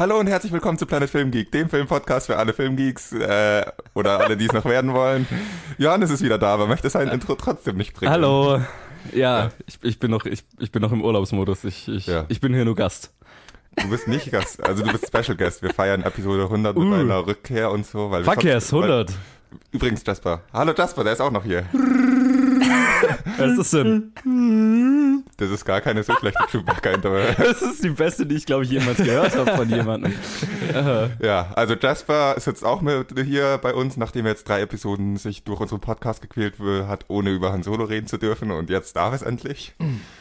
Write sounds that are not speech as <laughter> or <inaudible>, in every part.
Hallo und herzlich willkommen zu Planet Film Geek, dem Filmpodcast für alle Filmgeeks äh, oder alle, die es noch werden wollen. Johannes ist wieder da, aber möchte sein Intro trotzdem nicht bringen. Hallo. Ja, ja. Ich, ich, bin noch, ich, ich bin noch im Urlaubsmodus. Ich, ich, ja. ich bin hier nur Gast. Du bist nicht Gast, also du bist Special Guest. Wir feiern Episode 100 mit uh. einer Rückkehr und so. Weil Fuck yes, 100. Weil, übrigens Jasper. Hallo Jasper, der ist auch noch hier. Was ist das denn? Das ist gar keine so schlechte Chewbacca <laughs> Das ist die beste, die ich glaube ich jemals gehört habe von jemandem. ja, also Jasper sitzt auch mit hier bei uns, nachdem er jetzt drei Episoden sich durch unseren Podcast gequält hat, ohne über Han Solo reden zu dürfen und jetzt darf es endlich.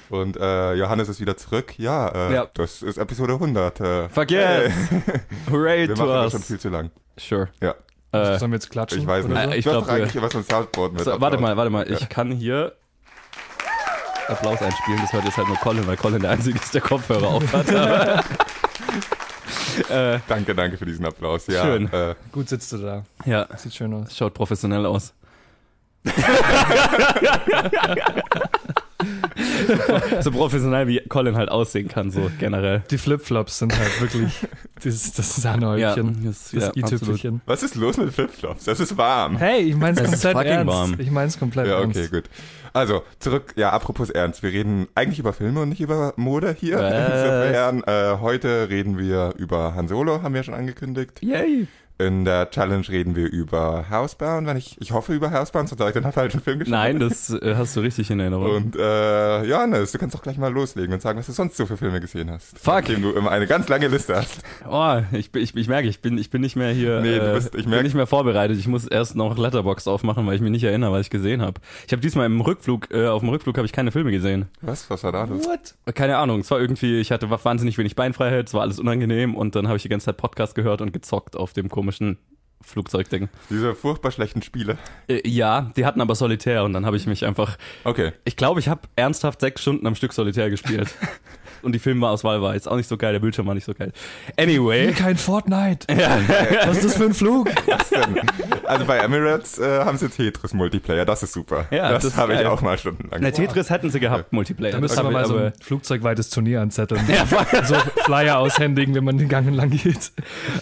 Und äh, Johannes ist wieder zurück. Ja, äh, ja. das ist Episode 100. Äh, Fuck yes! <laughs> Hooray Wir to machen us. schon viel zu lang. Sure. Ja. Äh, Sollen wir jetzt klatschen? Ich weiß nicht. So? Ich glaube, eigentlich was ein Soundboard mit. So, warte mal, warte mal. Ich kann hier Applaus einspielen. Das hört jetzt halt nur Colin, weil Colin der Einzige ist, der Kopfhörer auf hat. <laughs> äh, danke, danke für diesen Applaus. Ja, schön. Äh, Gut sitzt du da. Ja. Sieht schön aus. Schaut professionell aus. <laughs> <laughs> so professionell wie Colin halt aussehen kann, so generell. Die Flipflops sind halt wirklich das, das Sahnehäubchen, ja, das, das ja, i-Tüpfelchen. Was ist los mit Flipflops? Es ist warm. Hey, ich mein's komplett ernst. Warm. Ich mein's komplett ja, ernst. Ja, okay, gut. Also, zurück, ja, apropos ernst. Wir reden eigentlich über Filme und nicht über Mode hier. Insofern, äh, heute reden wir über Han Solo, haben wir schon angekündigt. Yay! In der Challenge reden wir über Housebound, wenn ich, ich hoffe über Housebound, sonst habe ich den falschen Film geschaut. Nein, das äh, hast du richtig in Erinnerung. Und äh, Johannes, du kannst doch gleich mal loslegen und sagen, was du sonst so für Filme gesehen hast. Fuck. Nachdem du immer eine ganz lange Liste hast. Oh, ich, ich, ich merke, ich bin, ich bin nicht mehr hier, nee, du bist, ich merke, bin nicht mehr vorbereitet. Ich muss erst noch Letterbox aufmachen, weil ich mich nicht erinnere, was ich gesehen habe. Ich habe diesmal im Rückflug, äh, auf dem Rückflug habe ich keine Filme gesehen. Was? Was war da los? What? Keine Ahnung. Es war irgendwie, ich hatte wahnsinnig wenig Beinfreiheit, es war alles unangenehm und dann habe ich die ganze Zeit Podcast gehört und gezockt auf dem komischen Flugzeugding. Diese furchtbar schlechten Spiele. Äh, ja, die hatten aber Solitär und dann habe ich mich einfach. Okay. Ich glaube, ich habe ernsthaft sechs Stunden am Stück Solitär gespielt. <laughs> und die Filmauswahl war jetzt auch nicht so geil, der Bildschirm war nicht so geil. Anyway. Kein Fortnite. Ja. Was ist das für ein Flug? <laughs> Was denn? Also bei Emirates äh, haben sie Tetris Multiplayer, das ist super. Ja, das, das habe ich auch mal stundenlang. Na, Tetris hätten sie gehabt, ja. Multiplayer. Da müssen wir mal so ein flugzeugweites Turnier anzetteln. Ja, <laughs> so Flyer aushändigen, wenn man den Gang entlang geht.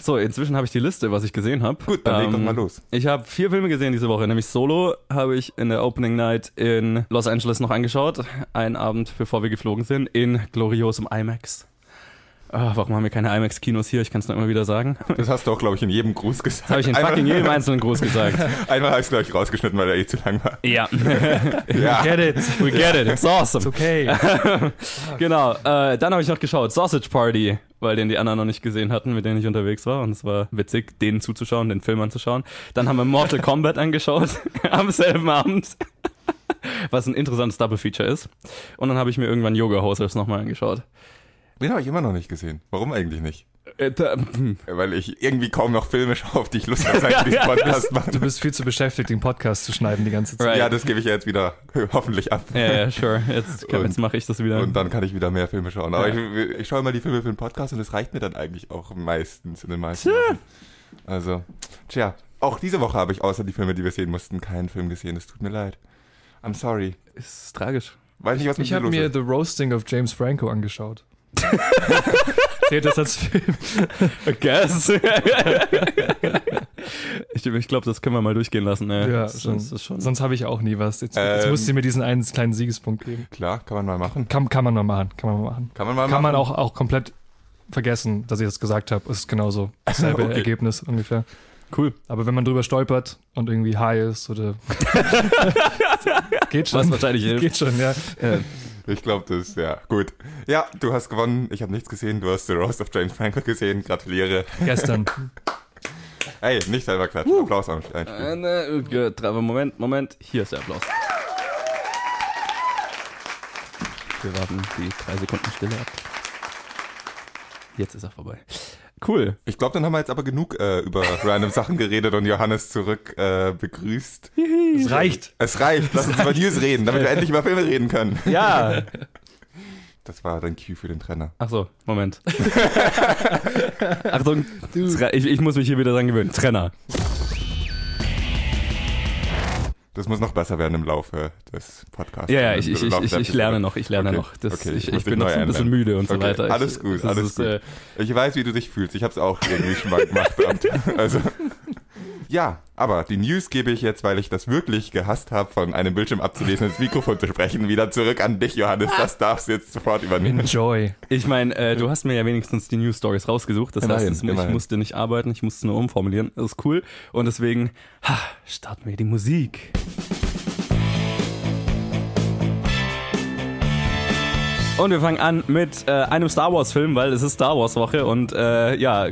So, inzwischen habe ich die Liste, was ich gesehen habe. Gut, dann ähm, leg doch mal los. Ich habe vier Filme gesehen diese Woche, nämlich Solo habe ich in der Opening Night in Los Angeles noch angeschaut, einen Abend bevor wir geflogen sind, in gloriosem IMAX. Oh, warum haben wir keine IMAX-Kinos hier? Ich kann es nur immer wieder sagen. Das hast du auch, glaube ich, in jedem Gruß gesagt. Das habe ich in fucking jedem einzelnen Gruß gesagt. <laughs> Einmal habe ich es, glaube ich, rausgeschnitten, weil er eh zu lang war. Ja. <laughs> ja. We get it. We get it. It's awesome. It's okay. <laughs> genau. Äh, dann habe ich noch geschaut. Sausage Party, weil den die anderen noch nicht gesehen hatten, mit denen ich unterwegs war. Und es war witzig, denen zuzuschauen, den Film anzuschauen. Dann haben wir Mortal Kombat angeschaut. am selben Abend. <laughs> Was ein interessantes Double-Feature ist. Und dann habe ich mir irgendwann Yoga Hosers nochmal angeschaut. Den habe ich immer noch nicht gesehen. Warum eigentlich nicht? Äh, da, hm. Weil ich irgendwie kaum noch Filme schaue, auf die ich Lust habe, seit diesen <laughs> Podcast machen. Du bist viel zu beschäftigt, den Podcast zu schneiden die ganze Zeit. Right. Ja, das gebe ich ja jetzt wieder <laughs> hoffentlich ab. Ja, yeah, sure. Jetzt, jetzt mache ich das wieder. Und dann kann ich wieder mehr Filme schauen. Aber ja. ich, ich schaue immer die Filme für den Podcast und das reicht mir dann eigentlich auch meistens in den meisten Wochen. Also, tja, auch diese Woche habe ich außer die Filme, die wir sehen mussten, keinen Film gesehen. Es tut mir leid. I'm sorry. Ist tragisch. Weiß nicht, was mit Ich habe mir ist. The Roasting of James Franco angeschaut. <laughs> Zählt das als Film? I guess. <laughs> ich, ich glaube, das können wir mal durchgehen lassen. Ey. Ja. Das schon. Sonst habe ich auch nie was. Jetzt, ähm, jetzt musst du mir diesen einen kleinen Siegespunkt geben. Klar, kann man mal machen. Kann, kann man mal machen. Kann man mal machen. Kann man mal kann machen. man auch, auch komplett vergessen, dass ich das gesagt habe. Es ist genauso dasselbe <laughs> okay. Ergebnis ungefähr. Cool. Aber wenn man drüber stolpert und irgendwie high ist oder <laughs> geht schon. Was wahrscheinlich hilft. Geht schon, ja. ja. Ich glaube, das ist ja gut. Ja, du hast gewonnen. Ich habe nichts gesehen. Du hast The Roast of James Franco gesehen. Gratuliere. Gestern. <laughs> Hey, nicht selber klatschen. Uh. Applaus am Einspielen. Äh, Moment, Moment. Hier ist der Applaus. Wir warten die drei Sekunden Stille ab. Jetzt ist er vorbei. Cool. Ich glaube, dann haben wir jetzt aber genug äh, über <laughs> random Sachen geredet und Johannes zurück äh, begrüßt. Es reicht. Es reicht. Lass uns über News <laughs> reden, damit wir endlich über Filme reden können. Ja. Das war dein Cue für den Trenner. Ach so, Moment. <laughs> Achtung, ich, ich muss mich hier wieder dran gewöhnen. Trenner. Das muss noch besser werden im Laufe des Podcasts. Ja, ja, ich, ich, ich, ich, lerne noch, ich lerne noch. Ich, ich bin noch so ein bisschen müde und so weiter. Alles gut, alles gut. Äh, Ich weiß, wie du dich fühlst. Ich habe es auch irgendwie schon mal gemacht. <laughs> Also, ja, aber die News gebe ich jetzt, weil ich das wirklich gehasst habe, von einem Bildschirm abzulesen, ins Mikrofon zu sprechen, wieder zurück an dich, Johannes. Das <laughs> darfst du jetzt sofort übernehmen. Enjoy. Ich meine, äh, du hast mir ja wenigstens die News Stories rausgesucht. Das Immerhin, heißt, es, ich immerhin. musste nicht arbeiten, ich musste nur umformulieren. Das ist cool. Und deswegen ha, starten wir die Musik. Und wir fangen an mit äh, einem Star Wars Film, weil es ist Star Wars Woche und äh, ja,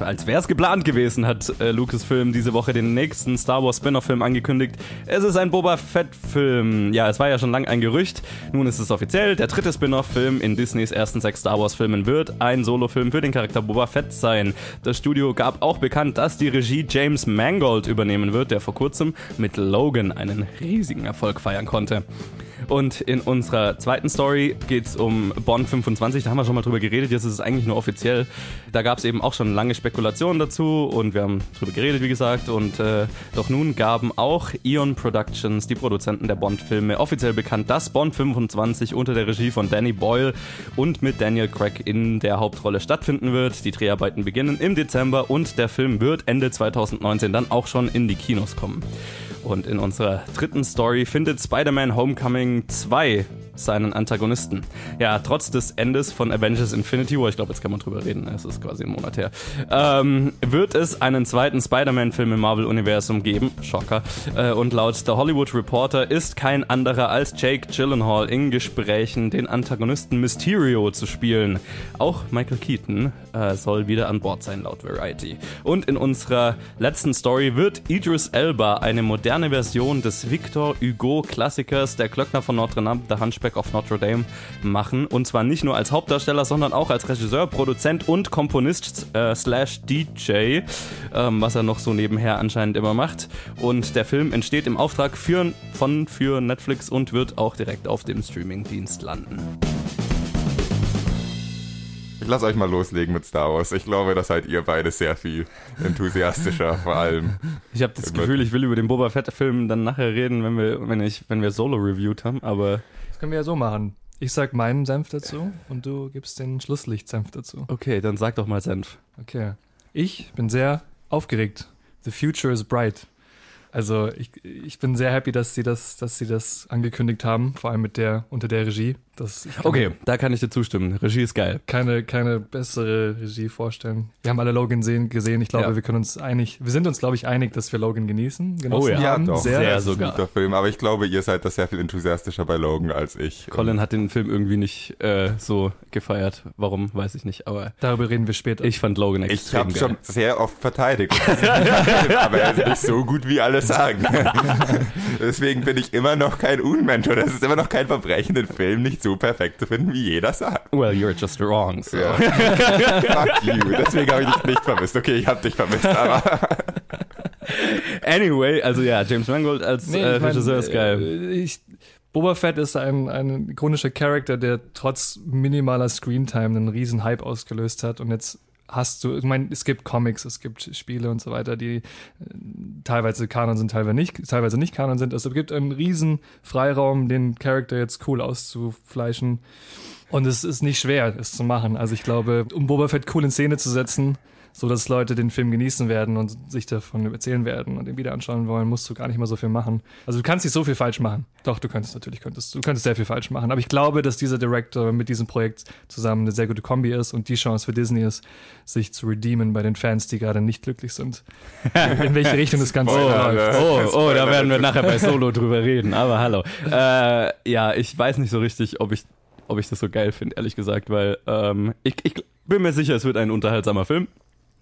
als wäre es geplant gewesen, hat äh, Lucasfilm diese Woche den nächsten Star Wars Spin-off Film angekündigt. Es ist ein Boba Fett Film. Ja, es war ja schon lang ein Gerücht. Nun ist es offiziell. Der dritte Spin-off Film in Disneys ersten sechs Star Wars Filmen wird ein Solo-Film für den Charakter Boba Fett sein. Das Studio gab auch bekannt, dass die Regie James Mangold übernehmen wird, der vor kurzem mit Logan einen riesigen Erfolg feiern konnte. Und in unserer zweiten Story geht es um Bond 25. Da haben wir schon mal drüber geredet. Jetzt ist es eigentlich nur offiziell. Da gab es eben auch schon lange Spekulationen dazu und wir haben drüber geredet, wie gesagt. Und äh, doch nun gaben auch Eon Productions, die Produzenten der Bond-Filme, offiziell bekannt, dass Bond 25 unter der Regie von Danny Boyle und mit Daniel Craig in der Hauptrolle stattfinden wird. Die Dreharbeiten beginnen im Dezember und der Film wird Ende 2019 dann auch schon in die Kinos kommen. Und in unserer dritten Story findet Spider-Man Homecoming 2 seinen Antagonisten. Ja, trotz des Endes von Avengers Infinity War, ich glaube, jetzt kann man drüber reden, es ist quasi ein Monat her, ähm, wird es einen zweiten Spider-Man-Film im Marvel-Universum geben. Schocker. Äh, und laut der Hollywood Reporter ist kein anderer als Jake Gyllenhaal in Gesprächen, den Antagonisten Mysterio zu spielen. Auch Michael Keaton äh, soll wieder an Bord sein, laut Variety. Und in unserer letzten Story wird Idris Elba eine moderne Version des Victor Hugo-Klassikers Der Glöckner von Notre Dame, The Hunchback of Notre Dame, machen. Und zwar nicht nur als Hauptdarsteller, sondern auch als Regisseur, Produzent und Komponist äh, slash DJ, ähm, was er noch so nebenher anscheinend immer macht. Und der Film entsteht im Auftrag für, von für Netflix und wird auch direkt auf dem Streamingdienst landen. Ich lasse euch mal loslegen mit Star Wars. Ich glaube, das seid ihr beide sehr viel enthusiastischer, <laughs> vor allem. Ich habe das. Gefühl, ich will über den Boba Fett-Film dann nachher reden, wenn wir, wenn ich, wenn wir Solo reviewed haben, aber können wir ja so machen. Ich sag meinen Senf dazu und du gibst den Schlusslicht-Senf dazu. okay, dann sag doch mal Senf. Okay. Ich bin sehr aufgeregt. The future is bright. Also ich, ich bin sehr happy, dass sie das, dass sie das angekündigt haben, vor allem mit der unter der Regie. Das, ich Okay, da kann ich dir zustimmen. Regie ist geil. Keine, keine bessere Regie vorstellen. Wir haben alle Logan sehen, gesehen. Ich glaube, Ja. wir können uns einig, wir sind uns, glaube ich, einig, dass wir Logan genießen. genossen Oh ja. Ja, haben. doch. Sehr, Sehr sogar. guter Film, aber ich glaube, ihr seid da sehr viel enthusiastischer bei Logan als ich. Colin hat den Film irgendwie nicht äh, so gefeiert. Warum, weiß ich nicht, aber darüber reden wir später. ich fand Logan Ich extrem habe geil. schon sehr oft verteidigt. <laughs> aber er ist nicht so gut, wie alle sagen. <laughs> Deswegen bin ich immer noch kein Unmentor. Das ist immer noch kein Verbrechen, den Film nicht so perfekt zu finden, wie jeder sagt. Well, you're just wrong. So. Ja. <laughs> Fuck you. Deswegen habe ich dich nicht vermisst. Okay, ich habe dich vermisst, aber <laughs> Anyway, also ja, James Mangold als Nee, äh, Regisseur ist geil. äh, Ich, Boba Fett ist ein, ein ikonischer Charakter, der trotz minimaler Screentime einen riesen Hype ausgelöst hat. Und jetzt hast du, ich meine, es gibt Comics, es gibt Spiele und so weiter, die äh, teilweise Kanon sind, teilweise nicht, teilweise nicht Kanon sind. Also es gibt einen riesen Freiraum, den Charakter jetzt cool auszufleischen. Und es ist nicht schwer, es zu machen. Also ich glaube, um Boba Fett cool in Szene zu setzen, so dass Leute den Film genießen werden und sich davon erzählen werden und ihn wieder anschauen wollen, musst du gar nicht mal so viel machen. Also du kannst nicht so viel falsch machen. Doch, du könntest natürlich, könntest, du könntest sehr viel falsch machen. Aber ich glaube, dass dieser Director mit diesem Projekt zusammen eine sehr gute Kombi ist und die Chance für Disney ist, sich zu redeemen bei den Fans, die gerade nicht glücklich sind. In welche Richtung das Ganze Spoiler, läuft. ne? Oh, oh, da werden wir nachher bei Solo drüber reden, aber hallo. Äh, ja, ich weiß nicht so richtig, ob ich, ob ich das so geil finde, ehrlich gesagt, weil ähm, ich, ich bin mir sicher, es wird ein unterhaltsamer Film.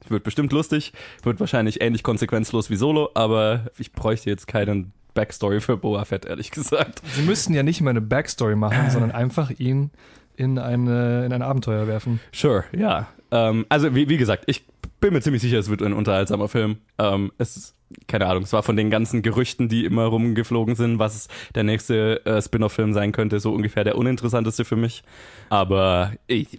Wird bestimmt lustig, wird wahrscheinlich ähnlich konsequenzlos wie Solo, aber ich bräuchte jetzt keinen Backstory für Boba Fett, ehrlich gesagt. Sie müssten ja nicht mal eine Backstory machen, sondern einfach ihn in, eine, in ein Abenteuer werfen. Sure, ja. Ähm, also wie, wie gesagt, ich bin mir ziemlich sicher, es wird ein unterhaltsamer Film. Ähm, es ist, keine Ahnung, es war von den ganzen Gerüchten, die immer rumgeflogen sind, was der nächste äh, Spin-off-Film sein könnte, so ungefähr der uninteressanteste für mich. Aber ich,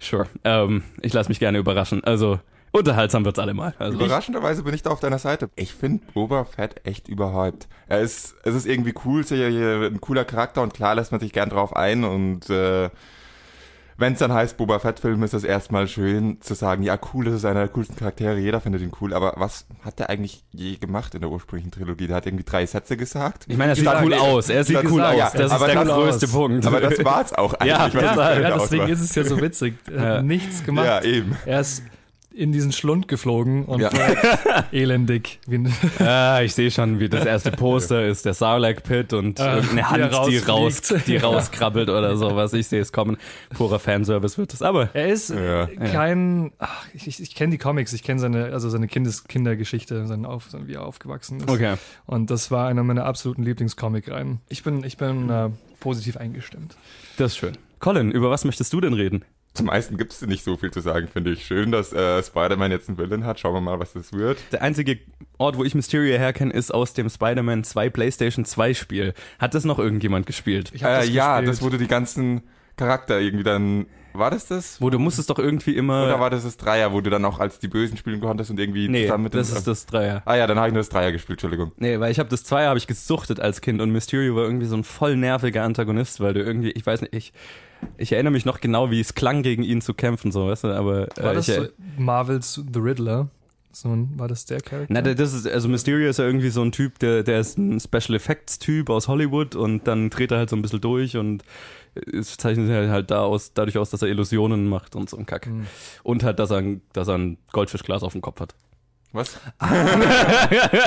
sure, ähm, ich lasse mich gerne überraschen. Also unterhaltsam wird's allemal. Also Überraschenderweise bin ich da auf deiner Seite. Ich finde Boba Fett echt überhyped. Er ist, es ist irgendwie cool, ein cooler Charakter und klar lässt man sich gern drauf ein und äh, wenn es dann heißt Boba Fett-Film, ist es erstmal schön zu sagen, ja cool, das ist einer der coolsten Charaktere, jeder findet ihn cool, aber was hat der eigentlich je gemacht in der ursprünglichen Trilogie? Der hat irgendwie drei Sätze gesagt. ich meine, er sieht cool aus. Er sieht cool ja, aus. Das ist aber der das- größte aus. Punkt. Aber das war's auch <laughs> eigentlich. Ja, das ja, Charakter Ja, deswegen ist es ja so witzig. Er Ja. hat nichts gemacht. Ja, eben. Er ist in diesen Schlund geflogen und Ja. war <laughs> elendig. <laughs> Ah, ich sehe schon, wie das erste Poster ist, der Sarlacc Pit und Ah, irgendeine Hand, die, raus, die <laughs> rauskrabbelt oder sowas. Ich sehe es kommen. Purer Fanservice wird es. Aber Er ist Ja. kein. Ach, ich ich, kenne die Comics, ich kenne seine, also seine Kindes Kindergeschichte, sein Auf, wie er aufgewachsen ist. okay. Und das war einer meiner absoluten Lieblingscomic-Reihen. Ich bin, ich bin äh, positiv eingestimmt. Das ist schön. Colin, über was möchtest du denn reden? Zum meisten gibt es nicht so viel zu sagen, finde ich. Schön, dass äh, Spider-Man jetzt einen Villain hat. Schauen wir mal, was das wird. Der einzige Ort, wo ich Mysterio herkenne, ist aus dem Spider-Man 2 PlayStation 2 Spiel. Hat das noch irgendjemand gespielt? Ich hab Äh, das ja, gespielt. das wurde die ganzen Charakter irgendwie dann. War das das? Wo du musstest doch irgendwie immer. Oder war das das Dreier, wo du dann auch als die Bösen spielen konntest und irgendwie nee, zusammen mit das dem, ist das Dreier. Ah ja, dann habe ich nur das Dreier gespielt, Entschuldigung. Nee, weil ich habe das Zweier habe ich gesuchtet als Kind und Mysterio war irgendwie so ein voll nerviger Antagonist, weil du irgendwie, ich weiß nicht, ich, ich erinnere mich noch genau, wie es klang, gegen ihn zu kämpfen, so, weißt du, aber War äh, das ich, so Marvels The Riddler? So ein, war das der Charakter? Na, das ist, also Mysterio ist ja irgendwie so ein Typ, der, der ist ein Special Effects Typ aus Hollywood und dann dreht er halt so ein bisschen durch und es zeichnet sich halt da aus, dadurch aus, dass er Illusionen macht und so ein Kack. Hm. Und halt, dass er, ein, dass er ein Goldfischglas auf dem Kopf hat. Was? <laughs>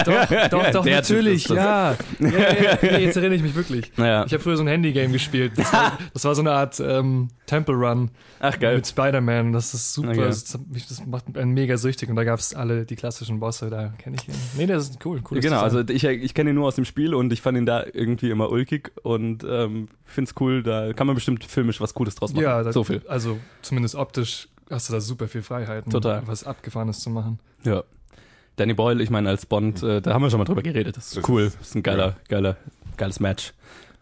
Doch, doch, doch, Der Typ natürlich, das. ja. ja, ja, ja. Nee, jetzt erinnere ich mich wirklich. Naja. Ich habe früher so ein Handygame gespielt. Das war, <laughs> das war so eine Art ähm, Temple Run Ach geil. mit Spider-Man. Das ist super. Okay. Das, das macht einen mega süchtig. Und da gab es alle die klassischen Bosse. Da kenne ich ihn. Nee, das ist cool. cool Genau, also ich, ich kenne ihn nur aus dem Spiel und ich fand ihn da irgendwie immer ulkig und ähm, finde es cool, da kann man bestimmt filmisch was Cooles draus machen. ja, da, so viel. Also zumindest optisch hast du da super viel Freiheiten, Total. was Abgefahrenes zu machen. Ja. Danny Boyle, ich meine, als Bond, äh, da haben wir schon mal drüber geredet. Das ist Das cool. ist- Das ist ein geiler, geiler, geiles Match.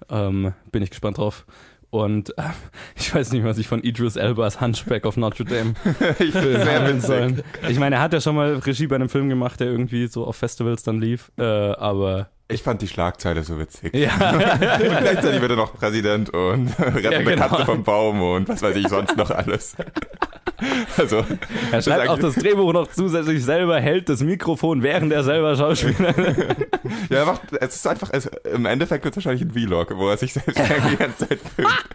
Ähm, bin ich gespannt drauf. Und äh, <laughs> ich weiß nicht, was ich von Idris Elbas Hunchback of Notre Dame <laughs> ich bin sehr witzig. sollen. Ich meine, er hat ja schon mal Regie bei einem Film gemacht, der irgendwie so auf Festivals dann lief. Äh, aber Ich fand die Schlagzeile so witzig. ja, <laughs> Und gleichzeitig wird er noch Präsident und rettet eine genau. Katze vom Baum und was weiß ich sonst noch alles. <laughs> Also, er schreibt auch das Drehbuch noch zusätzlich selber, hält das Mikrofon, während er selber Schauspieler <laughs> ja, er macht, es ist einfach, es, im Endeffekt wird es wahrscheinlich ein Vlog, wo er sich selbst <laughs> die ganze Zeit filmt.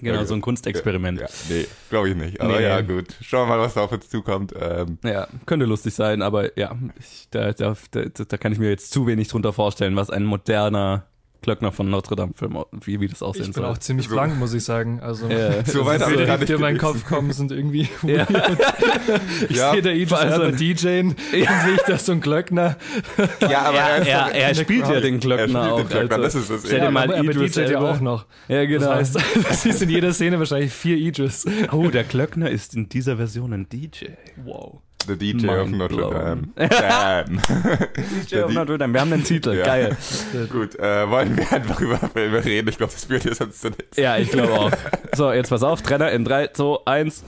Genau, so ein Kunstexperiment. Ja, nee, glaube ich nicht. Aber Nee. ja, gut. Schauen wir mal, was da auf uns zukommt. Ähm, Ja, könnte lustig sein, aber ja, ich, da, da, da, da kann ich mir jetzt zu wenig drunter vorstellen, was ein moderner Glöckner von Notre Dame Film, wie, wie das aussehen Ich bin soll. auch ziemlich So. blank, muss ich sagen. Also Ja. <laughs> So weit die habe ich gar nicht in meinen. Kopf kommen, sind irgendwie <laughs> Ja. Ich Ja, sehe da Idris also- Elba DJen, dann sehe ich da so einen Glöckner. ja, aber er, ist er, er spielt ja den Glöckner Er spielt den auch. Glöckner, also, das ist das stell dir Ja, mal aber, aber Idris DJ ja auch noch. Ja, genau. Das heißt, <laughs> das ist in jeder Szene wahrscheinlich vier Idris. oh, der Glöckner ist in dieser Version ein DJ. Wow. The DJ of Mind Notre Dame. <laughs> Damn. <laughs> DJ of Notre Dame. Wir haben den Titel. Ja. Geil. Gut, äh, wollen wir einfach über Filme reden? Ich glaube, das führt hier sonst zu nichts. Ja, ich glaube auch. So, jetzt pass auf. Trenner in 3, 2, 1.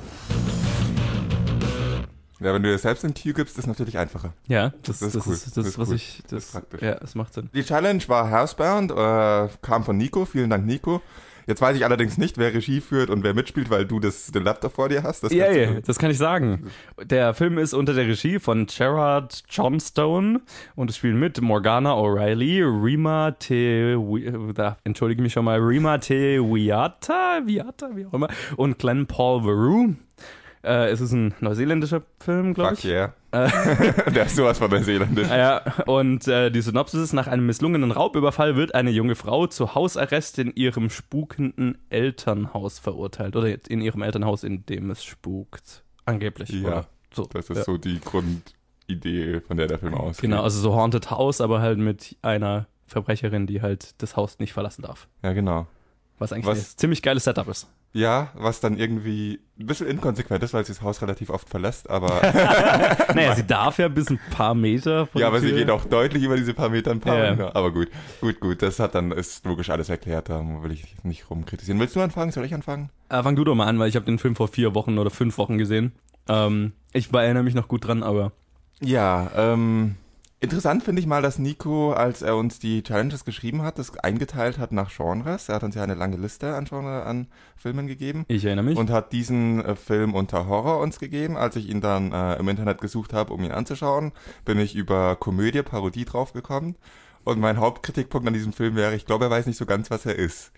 Ja, wenn du dir selbst den Cue gibst, ist natürlich einfacher. Ja, das, Das das, ist cool. ist das, Das ist was cool. ich. Das Das, ist praktisch. ja, das macht Sinn. Die Challenge war Housebound, äh, kam von Nico. Vielen Dank, Nico. Jetzt weiß ich allerdings nicht, wer Regie führt und wer mitspielt, weil du das, den Laptop vor dir hast. Das du- ja, das kann ich sagen. Der Film ist unter der Regie von Gerard Johnstone und es spielen mit Morgana O'Reilly, Rima Te, da entschuldige mich schon mal, Rima Te Wiata, Viata, wie auch immer, und Glenn Paul Veru. Äh, es ist ein neuseeländischer Film, glaube Fuck ich. yeah. <laughs> Der ist sowas von Neuseeländisch. Ja, und äh, die Synopsis ist, nach einem misslungenen Raubüberfall wird eine junge Frau zu Hausarrest in ihrem spukenden Elternhaus verurteilt. Oder in ihrem Elternhaus, in dem es spukt. Angeblich. Ja, oder? So. Das ist ja. so die Grundidee, von der der Film ausgeht. Genau, also so Haunted House, aber halt mit einer Verbrecherin, die halt das Haus nicht verlassen darf. Ja, genau. Was eigentlich Was- ein ziemlich geiles Setup ist. Ja, was dann irgendwie ein bisschen inkonsequent ist, weil sie das Haus relativ oft verlässt, aber <laughs> <laughs> Naja, sie darf ja bis ein paar Meter von ja, aber sie geht auch deutlich über diese paar Meter ein paar Ja. Meter. Aber gut, gut, gut, das hat dann, ist logisch alles erklärt, da will ich nicht rumkritisieren. Willst du anfangen? Soll ich anfangen? Äh, fang du doch mal an, weil ich habe den Film vor vier Wochen oder fünf Wochen gesehen. Ähm, ich erinnere mich noch gut dran, aber. Ja, ähm, Interessant finde ich mal, dass Nico, als er uns die Challenges geschrieben hat, das eingeteilt hat nach Genres. Er hat uns ja eine lange Liste an Genre an Filmen gegeben. Ich erinnere mich. Und hat diesen äh, Film unter Horror uns gegeben. Als ich ihn dann äh, im Internet gesucht habe, um ihn anzuschauen, bin ich über Komödie, Parodie draufgekommen. Und mein Hauptkritikpunkt an diesem Film wäre, ich glaube, er weiß nicht so ganz, was er ist.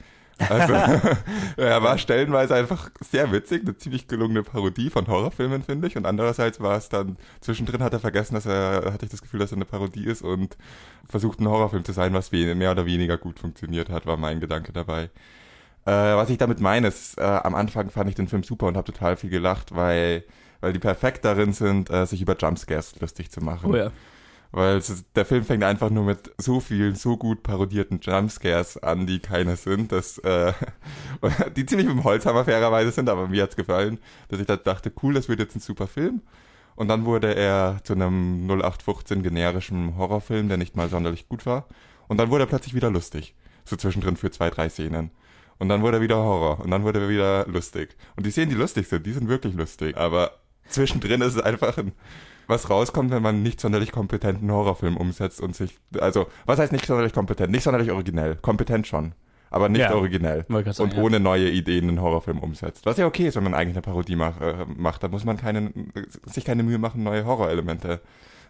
Also, <laughs> er war stellenweise einfach sehr witzig, eine ziemlich gelungene Parodie von Horrorfilmen, finde ich. Und andererseits war es dann, zwischendrin hat er vergessen, dass er, hatte ich das Gefühl, dass er eine Parodie ist und versucht ein Horrorfilm zu sein, was mehr oder weniger gut funktioniert hat, war mein Gedanke dabei. Äh, was ich damit meine, ist, äh, am Anfang fand ich den Film super und habe total viel gelacht, weil, weil die perfekt darin sind, äh, sich über Jumpscares lustig zu machen. Oh ja. Weil es, der Film fängt einfach nur mit so vielen, so gut parodierten Jumpscares an, die keine sind, dass, äh, <laughs> die ziemlich mit dem Holzhammer fairerweise sind, aber mir hat's gefallen, dass ich da dachte, cool, das wird jetzt ein super Film. Und dann wurde er zu einem 0815 generischen Horrorfilm, der nicht mal sonderlich gut war. Und dann wurde er plötzlich wieder lustig. So zwischendrin für zwei, drei Szenen. Und dann wurde er wieder Horror. Und dann wurde er wieder lustig. Und die Szenen, die lustig sind, die sind wirklich lustig. Aber zwischendrin ist es einfach ein, was rauskommt, wenn man nicht sonderlich kompetenten Horrorfilm umsetzt und sich, also, was heißt nicht sonderlich kompetent? Nicht sonderlich originell. Kompetent schon. Aber nicht Ja. originell. Sagen, und ohne neue Ideen einen Horrorfilm umsetzt. Was ja okay ist, wenn man eigentlich eine Parodie mach, äh, macht. Da muss man keine, sich keine Mühe machen, neue Horrorelemente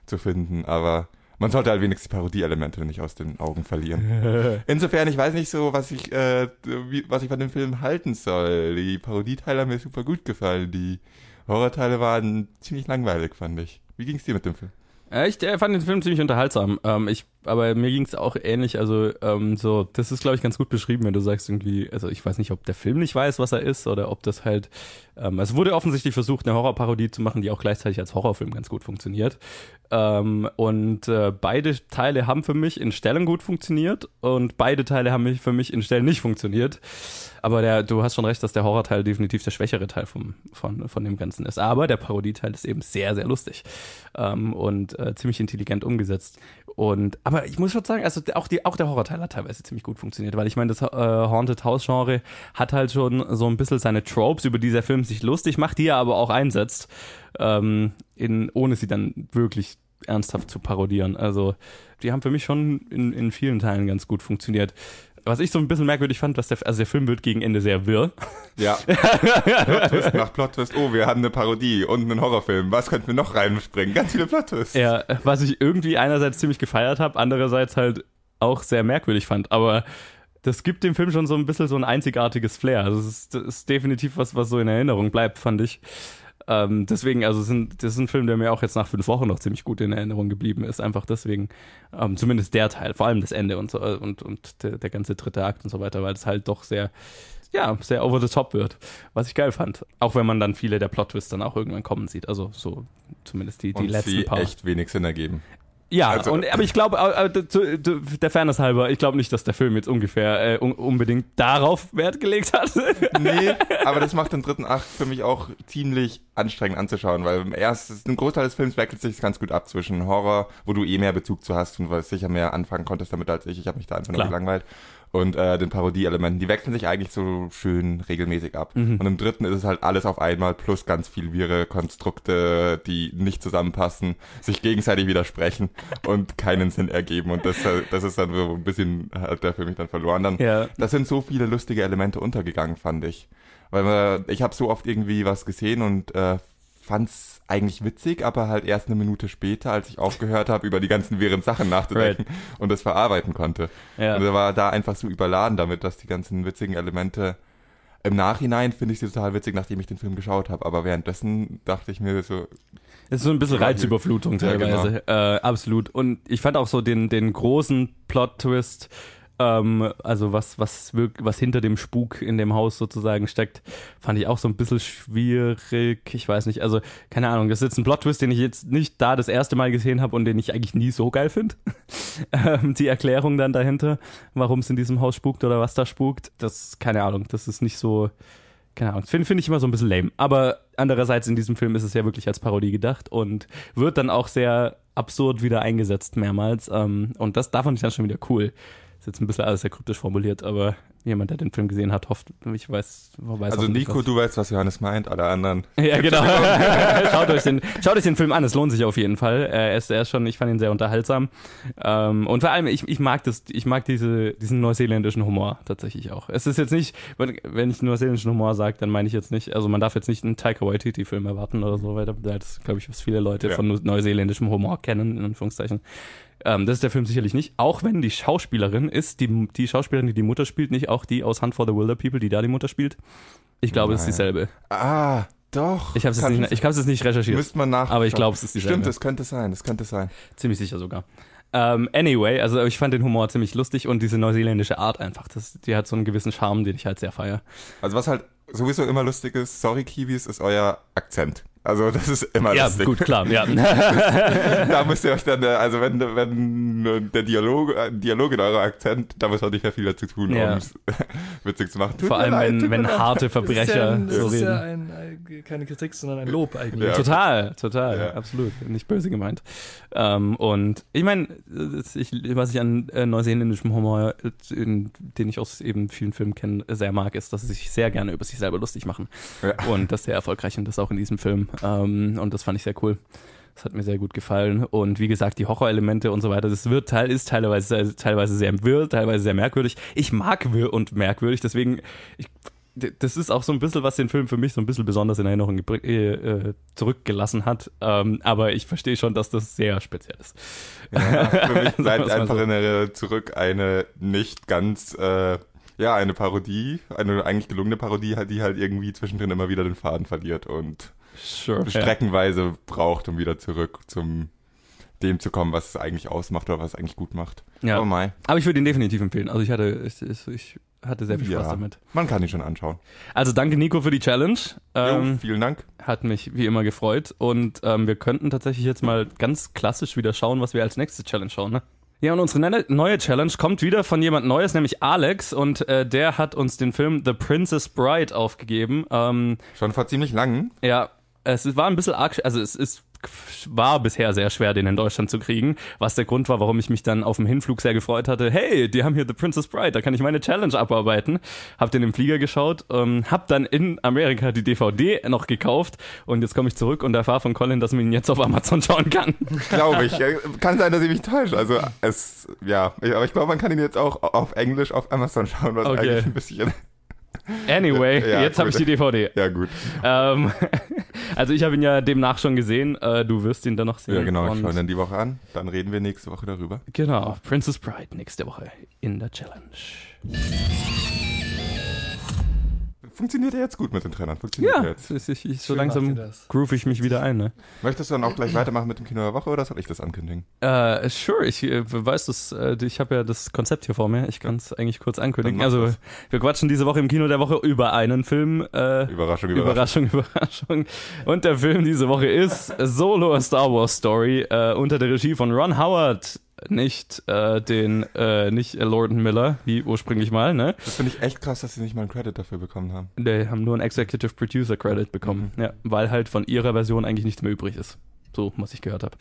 zu finden. Aber man sollte halt wenigstens die Parodieelemente nicht aus den Augen verlieren. <laughs> Insofern, ich weiß nicht so, was ich, äh, wie, was ich von dem Film halten soll. Die Parodieteile haben mir super gut gefallen. Die Horrorteile waren ziemlich langweilig, fand ich. Wie ging's dir mit dem Film? Ja, ich äh, fand den Film ziemlich unterhaltsam. Ähm, ich, aber mir ging es auch ähnlich. Also, ähm, so, das ist, glaube ich, ganz gut beschrieben, wenn du sagst, irgendwie, also ich weiß nicht, ob der Film nicht weiß, was er ist, oder ob das halt. Ähm, es wurde offensichtlich versucht, eine Horrorparodie zu machen, die auch gleichzeitig als Horrorfilm ganz gut funktioniert. Ähm, und äh, beide Teile haben für mich in Stellen gut funktioniert und beide Teile haben für mich in Stellen nicht funktioniert. Aber der, du hast schon recht, dass der Horrorteil definitiv der schwächere Teil vom, von, von dem Ganzen ist. Aber der Parodieteil ist eben sehr, sehr lustig ähm, und äh, ziemlich intelligent umgesetzt. Und aber ich muss schon sagen, also auch die auch der Horrorteil hat teilweise ziemlich gut funktioniert, weil ich meine, das äh, Haunted House Genre hat halt schon so ein bisschen seine Tropes, über die der Film sich lustig macht, die er aber auch einsetzt, ähm, in, ohne sie dann wirklich ernsthaft zu parodieren. Also die haben für mich schon in, in vielen Teilen ganz gut funktioniert. Was ich so ein bisschen merkwürdig fand, dass der, also der Film wird gegen Ende sehr wirr. Ja. <laughs> Plot-Twist nach Plot-Twist. Oh, wir haben eine Parodie und einen Horrorfilm. Was könnten wir noch reinspringen? Ganz viele Plot-Twists. Ja, was ich irgendwie einerseits ziemlich gefeiert habe, andererseits halt auch sehr merkwürdig fand. Aber das gibt dem Film schon so ein bisschen so ein einzigartiges Flair. Also das ist, das ist definitiv was, was so in Erinnerung bleibt, fand ich. Ähm, deswegen, also sind, das ist ein Film, der mir auch jetzt nach fünf Wochen noch ziemlich gut in Erinnerung geblieben ist. Einfach deswegen, ähm, zumindest der Teil, vor allem das Ende und so und, und der, der ganze dritte Akt und so weiter, weil es halt doch sehr, ja, sehr over the top wird. Was ich geil fand. Auch wenn man dann viele der Plot-Twists dann auch irgendwann kommen sieht. Also so zumindest die, die und letzten sie paar. echt wenig Sinn ergeben. Ja, Also- und, aber ich glaube, äh, äh, der Fairness halber, ich glaube nicht, dass der Film jetzt ungefähr äh, un unbedingt darauf Wert gelegt hat. Nee, <laughs> aber das macht den dritten Akt für mich auch ziemlich anstrengend anzuschauen, weil im ersten, ein Großteil des Films wechselt sich ganz gut ab zwischen Horror, wo du eh mehr Bezug zu hast und weil sicher mehr anfangen konntest damit als ich. Ich habe mich da einfach Klar. nur gelangweilt. Und äh, den Parodie-Elementen, die wechseln sich eigentlich so schön regelmäßig ab. Mhm. Und im dritten ist es halt alles auf einmal plus ganz viel wirre Konstrukte, die nicht zusammenpassen, sich gegenseitig widersprechen <laughs> und keinen Sinn ergeben. Und das, äh, das ist dann so ein bisschen, hat der für mich dann verloren. Dann ja. da sind so viele lustige Elemente untergegangen, fand ich. Weil man, ich habe so oft irgendwie was gesehen und äh, fand's eigentlich witzig, aber halt erst eine Minute später, als ich aufgehört habe, über die ganzen wirren Sachen nachzudenken und das verarbeiten konnte. Ja. Und er war da einfach so überladen damit, dass die ganzen witzigen Elemente im Nachhinein finde ich sie total witzig, nachdem ich den Film geschaut habe. Aber währenddessen dachte ich mir so, Es ist so ein bisschen Reizüberflutung ja, teilweise. äh, absolut. Und ich fand auch so den, den großen Plot-Twist, ähm, also was, was, was hinter dem Spuk in dem Haus sozusagen steckt, fand ich auch so ein bisschen schwierig. Ich weiß nicht, also keine Ahnung, das ist jetzt ein Plot-Twist, den ich jetzt nicht da das erste Mal gesehen habe und den ich eigentlich nie so geil finde. <laughs> ähm, die Erklärung dann dahinter, warum es in diesem Haus spukt oder was da spukt, das, keine Ahnung, das ist nicht so, keine Ahnung, finde find ich immer so ein bisschen lame. Aber andererseits in diesem Film ist es ja wirklich als Parodie gedacht und wird dann auch sehr absurd wieder eingesetzt mehrmals. Ähm, und das da fand ich dann schon wieder cool. Ist jetzt ein bisschen alles sehr kryptisch formuliert, aber jemand, der den Film gesehen hat, hofft, ich weiß, weiß Also Nico, was- du weißt, was Johannes meint, alle anderen. <laughs> Ja, genau. <laughs> schaut, euch den, schaut euch den Film an, es lohnt sich auf jeden Fall. Er ist, er ist schon, ich fand ihn sehr unterhaltsam. Ähm, und vor allem, ich, ich mag das, ich mag diese, diesen neuseeländischen Humor tatsächlich auch. Es ist jetzt nicht, wenn, ich neuseeländischen Humor sage, dann meine ich jetzt nicht, also man darf jetzt nicht einen Taika Waititi-Film erwarten oder so weiter. Das ist, glaube ich, was viele Leute Ja. von neuseeländischem Humor kennen, in Anführungszeichen. Ähm, das ist der Film sicherlich nicht. Auch wenn die Schauspielerin ist, die, die Schauspielerin, die die Mutter spielt, nicht auch die aus Hunt for the Wilder People, die da die Mutter spielt. Ich glaube, es ist Nein. dieselbe. Ah, doch. Ich habe es Kann nicht, ich jetzt nicht recherchiert. Müsste man nach. Aber ich glaube, es ist dieselbe. Stimmt, das könnte sein, das könnte sein. Ziemlich sicher sogar. Ähm, anyway, also ich fand den Humor ziemlich lustig und diese neuseeländische Art einfach. Das, die hat so einen gewissen Charme, den ich halt sehr feier. Also was halt sowieso immer lustig ist, sorry Kiwis, ist euer Akzent. Also das ist immer Ja, lustig. gut, klar, ja. <laughs> da müsst ihr euch dann, äh, also wenn, wenn der Dialog, ein Dialog in eurem Akzent, da muss man nicht mehr viel dazu tun, Ja. um es <laughs> witzig zu machen. Tut Vor allem, leid, wenn, wenn harte Das ist ja, Verbrecher ein, das so ist reden. ja ein, ein, keine Kritik, sondern ein Lob eigentlich. Ja. Total, total, Ja. absolut. Nicht böse gemeint. Ähm, und ich meine, ich, was ich an äh, neuseeländischem Humor, äh, in, den ich aus eben vielen Filmen kenne, sehr mag, ist, dass sie sich sehr gerne über sich selber lustig machen. Ja. Und das sehr erfolgreich und das auch in diesem Film. Ähm, und das fand ich sehr cool. Das hat mir sehr gut gefallen. Und wie gesagt, die Horrorelemente und so weiter, das wird teil, ist teilweise, teilweise sehr wirr, teilweise sehr merkwürdig. Ich mag wirr und merkwürdig, deswegen, ich, das ist auch so ein bisschen, was den Film für mich so ein bisschen besonders in Erinnerung äh, äh, zurückgelassen hat. Ähm, aber ich verstehe schon, dass das sehr speziell ist. Ja, für mich <laughs> bleibt einfach so. in Erinnerung zurück eine nicht ganz, äh, ja, eine Parodie, eine eigentlich gelungene Parodie, die halt irgendwie zwischendrin immer wieder den Faden verliert und Sure. streckenweise braucht, um wieder zurück zum dem zu kommen, was es eigentlich ausmacht oder was es eigentlich gut macht. Ja. Oh mein. Aber ich würde ihn definitiv empfehlen. Also ich hatte, ich, ich, hatte sehr viel Spaß Ja. damit. Man kann ihn schon anschauen. Also danke Nico für die Challenge. jo, Ähm, vielen Dank. hat mich wie immer gefreut. Und ähm, wir könnten tatsächlich jetzt mal ganz klassisch wieder schauen, was wir als nächste Challenge schauen. Ne? Ja, und unsere ne- neue Challenge kommt wieder von jemand Neues, nämlich Alex. Und äh, der hat uns den Film The Princess Bride aufgegeben. Ähm, Schon vor ziemlich lang. ja, es war ein bisschen arg, also es ist war bisher sehr schwer, den in Deutschland zu kriegen, was der Grund war, warum ich mich dann auf dem Hinflug sehr gefreut hatte. Hey, die haben hier The Princess Bride, da kann ich meine Challenge abarbeiten. Hab den im Flieger geschaut, ähm, hab dann in Amerika die DVD noch gekauft und jetzt komme ich zurück und erfahre von Colin, dass man ihn jetzt auf Amazon schauen kann. Glaube ich. <laughs> Kann sein, dass ich mich täusche. Also es, ja, aber ich glaube, man kann ihn jetzt auch auf Englisch auf Amazon schauen, was Okay. eigentlich ein bisschen. Anyway, Ja, jetzt habe ich die DVD. Ja, gut. Ähm, also ich habe ihn ja demnach schon gesehen, äh, du wirst ihn dann noch sehen. Ja, genau. Und Schauen dann die Woche an. Dann reden wir nächste Woche darüber. Genau, Princess Bride nächste Woche in der Challenge. Funktioniert ja jetzt gut mit den Trainern. Funktioniert Ja, jetzt. ich, ich, ich, so langsam groove ich mich wieder ein. Ne? Möchtest du dann auch gleich weitermachen mit dem Kino der Woche oder soll ich das ankündigen? Äh, sure, ich äh, weiß das, äh, ich habe ja das Konzept hier vor mir. Ich kann es eigentlich kurz ankündigen. Also das. wir quatschen diese Woche im Kino der Woche über einen Film. Äh, Überraschung, Überraschung. Überraschung, Überraschung. Und der Film diese Woche ist Solo a Star Wars Story äh, unter der Regie von Ron Howard. Nicht äh, den, äh, nicht äh, Lord Miller, wie ursprünglich mal, ne? Das finde ich echt krass, dass sie nicht mal einen Credit dafür bekommen haben. Die haben nur einen Executive Producer Credit bekommen. Ja, weil halt von ihrer Version eigentlich nichts mehr übrig ist. So, was ich gehört habe.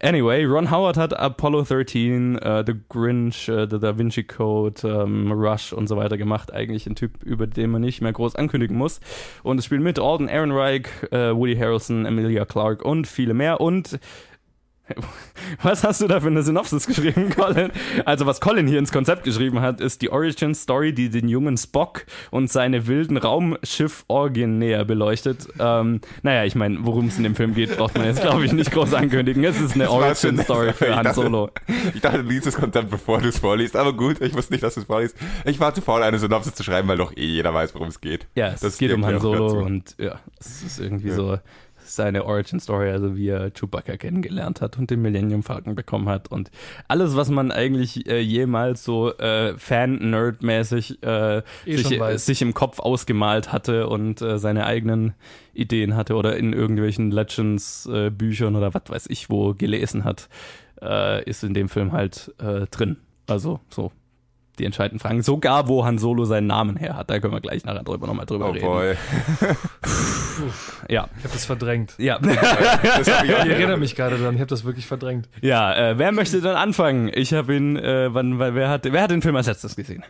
Anyway, Ron Howard hat Apollo 13, äh, The Grinch, äh, The Da Vinci Code, ähm, Rush und so weiter gemacht. Eigentlich ein Typ, über den man nicht mehr groß ankündigen muss. Und es spielen mit Alden Ehrenreich, äh, Woody Harrelson, Emilia Clarke und viele mehr. Und <laughs> was hast du da für eine Synopsis geschrieben, <laughs> Colin? Also, was Colin hier ins Konzept geschrieben hat, ist die Origin Story, die den jungen Spock und seine wilden Raumschiff-Orgien näher beleuchtet. Ähm, naja, ich meine, worum es in dem Film geht, braucht man jetzt, glaube ich, nicht groß ankündigen. Es ist eine Ich weiß Origin nicht. Story für Han Solo. Ich dachte, du liest das Konzept, bevor du es vorliest. Aber gut, ich wusste nicht, dass du es vorliest. Ich war zu faul, eine Synopsis zu schreiben, weil doch eh jeder weiß, worum es geht. Ja, es Das geht um Han Solo und ja, es ist irgendwie Ja. so seine Origin Story, also wie er Chewbacca kennengelernt hat und den Millennium Falcon bekommen hat und alles, was man eigentlich äh, jemals so äh, Fan-Nerd-mäßig äh, Eh sich, sich im Kopf ausgemalt hatte und äh, seine eigenen Ideen hatte oder in irgendwelchen Legends-Büchern oder was weiß ich wo gelesen hat, äh, ist in dem Film halt äh, drin. Also so die entscheidenden Fragen. Sogar, wo Han Solo seinen Namen her hat. Da können wir gleich nachher drüber nochmal drüber Oh reden. boy. <laughs> Ja. Ich habe das verdrängt. Ja. <laughs> Das ich Ich erinnere mich gerade dran, ich habe das wirklich verdrängt. ja, äh, wer möchte dann anfangen? Ich habe ihn, äh, wann, weil wer hat, wer hat den Film als letztes gesehen?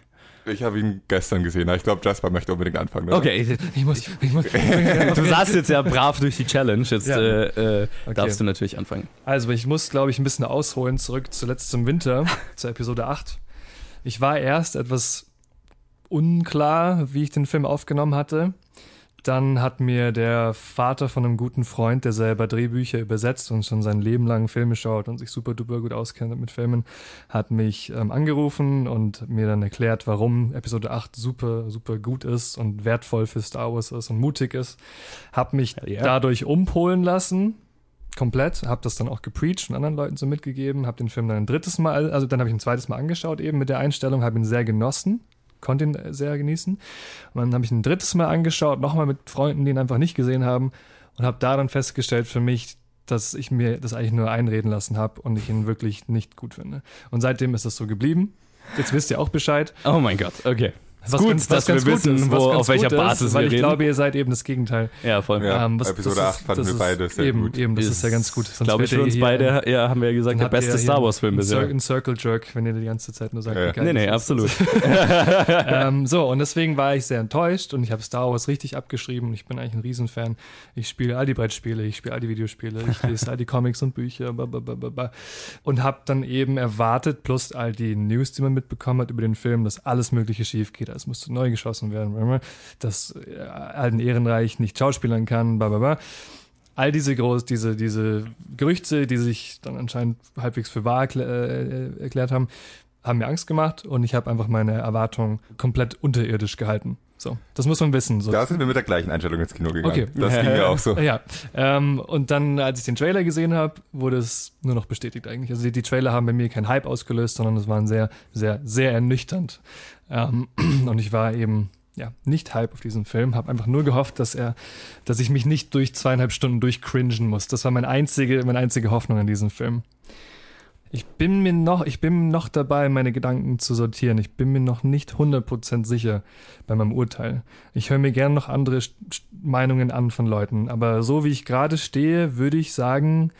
Ich habe ihn gestern gesehen. Ich glaube, Jasper möchte unbedingt anfangen. Oder? Okay, ich, Ich muss, ich muss, du saßt jetzt ja brav durch die Challenge. Jetzt Ja. äh, äh, Okay. darfst du natürlich anfangen. Also, ich muss, glaube ich, ein bisschen ausholen, zurück zuletzt zum Winter, <laughs> zur Episode 8. Ich war erst etwas unklar, wie ich den Film aufgenommen hatte. Dann hat mir der Vater von einem guten Freund, der selber Drehbücher übersetzt und schon sein Leben lang Filme schaut und sich super duper gut auskennt mit Filmen, hat mich ähm, angerufen und mir dann erklärt, warum Episode 8 super, super gut ist und wertvoll für Star Wars ist und mutig ist. Hab mich yeah. dadurch umpolen lassen komplett, habe das dann auch gepreacht und anderen Leuten so mitgegeben, habe den Film dann ein drittes Mal, also dann habe ich ein zweites Mal angeschaut eben mit der Einstellung, habe ihn sehr genossen, konnte ihn äh, sehr genießen. Und dann habe ich ihn ein drittes Mal angeschaut, nochmal mit Freunden, die ihn einfach nicht gesehen haben und habe da dann festgestellt für mich, dass ich mir das eigentlich nur einreden lassen habe und ich ihn wirklich nicht gut finde. Und seitdem ist das so geblieben. Jetzt wisst ihr auch Bescheid. Oh mein Gott, okay. Was gut, ganz- dass was ganz wir wissen, ist, wo- was auf welcher Basis ist, weil wir ich reden. glaube, ihr seid eben das Gegenteil. Ja, voll. Ja, Ähm, das- Episode das 8 ist- fanden wir ist beide sehr eben, gut. Eben, das ist ja ganz gut. Sonst Glaube ich für uns beide, ja, haben wir ja gesagt, der beste Star Wars Film einen Cir- bisher. einen Circle Jerk, wenn ihr die ganze Zeit nur sagt, Ja. geil Nee, nee, ist. absolut. <laughs> <laughs> ähm, so, und deswegen war ich sehr enttäuscht und ich habe Star Wars richtig abgeschrieben und ich bin eigentlich ein Riesenfan. Ich spiele all die Brettspiele, ich spiele all die Videospiele, ich lese all die Comics und Bücher und habe dann eben erwartet, plus all die News, die man mitbekommen hat über den Film, dass alles Mögliche schief geht, es musste neu geschossen werden, dass äh, Alten Ehrenreich nicht schauspielern kann, bla bla bla. All diese groß, diese, diese Gerüchte, die sich dann anscheinend halbwegs für wahr erklä äh, erklärt haben, haben mir Angst gemacht und ich habe einfach meine Erwartungen komplett unterirdisch gehalten. So, das muss man wissen. So. Da sind wir mit der gleichen Einstellung ins Kino gegangen. Okay. Das ging mir auch so. <laughs> Ja, ähm, und dann, als ich den Trailer gesehen habe, wurde es nur noch bestätigt eigentlich. Also die, die Trailer haben bei mir keinen Hype ausgelöst, sondern es waren sehr, sehr, sehr ernüchternd. Ähm, <clears throat> und ich war eben ja nicht Hype auf diesen Film, habe einfach nur gehofft, dass er, dass ich mich nicht durch zweieinhalb Stunden durchcringen muss. Das war meine einzige, meine einzige Hoffnung an diesem Film. Ich bin mir noch, ich bin noch dabei, meine Gedanken zu sortieren. Ich bin mir noch nicht 100% sicher bei meinem Urteil. Ich höre mir gerne noch andere Meinungen an von Leuten, aber so wie ich gerade stehe, würde ich sagen,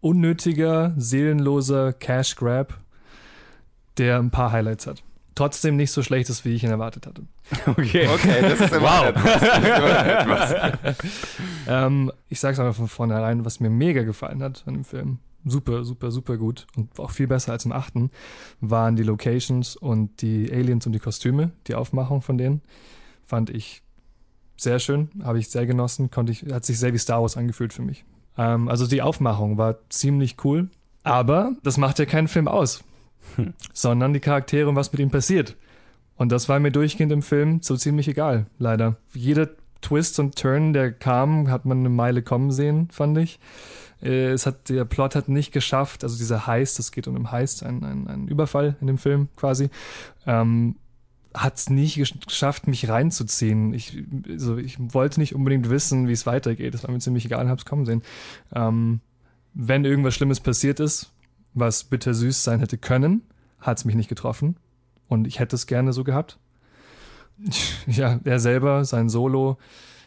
unnötiger, seelenloser Cash Grab, der ein paar Highlights hat. Trotzdem nicht so schlecht ist, wie ich ihn erwartet hatte. <laughs> Okay. Okay, das ist immer Wow. <laughs> etwas. Das ist immer etwas. Ähm, ich sag's aber von vornherein, was mir mega gefallen hat an dem Film. Super, super, super gut und auch viel besser als im achten, waren die Locations und die Aliens und die Kostüme, die Aufmachung von denen. Fand ich sehr schön, habe ich sehr genossen, konnte ich, hat sich sehr wie Star Wars angefühlt für mich. Ähm, also die Aufmachung war ziemlich cool, aber das macht ja keinen Film aus, sondern die Charaktere und was mit ihnen passiert. Und das war mir durchgehend im Film so ziemlich egal, leider. Jeder Twist und Turn, der kam, hat man eine Meile kommen sehen, fand ich. Äh, Es hat, der Plot hat nicht geschafft, also dieser Heist, es geht um einen Heist, ein, ein, ein Überfall in dem Film quasi, ähm, hat es nicht gesch- geschafft, mich reinzuziehen. Ich, also ich wollte nicht unbedingt wissen, wie es weitergeht. Das war mir ziemlich egal, hab's kommen sehen. Ähm, wenn irgendwas Schlimmes passiert ist, was bittersüß sein hätte können, hat es mich nicht getroffen. Und ich hätte es gerne so gehabt. <laughs> Ja, er selber, sein Solo.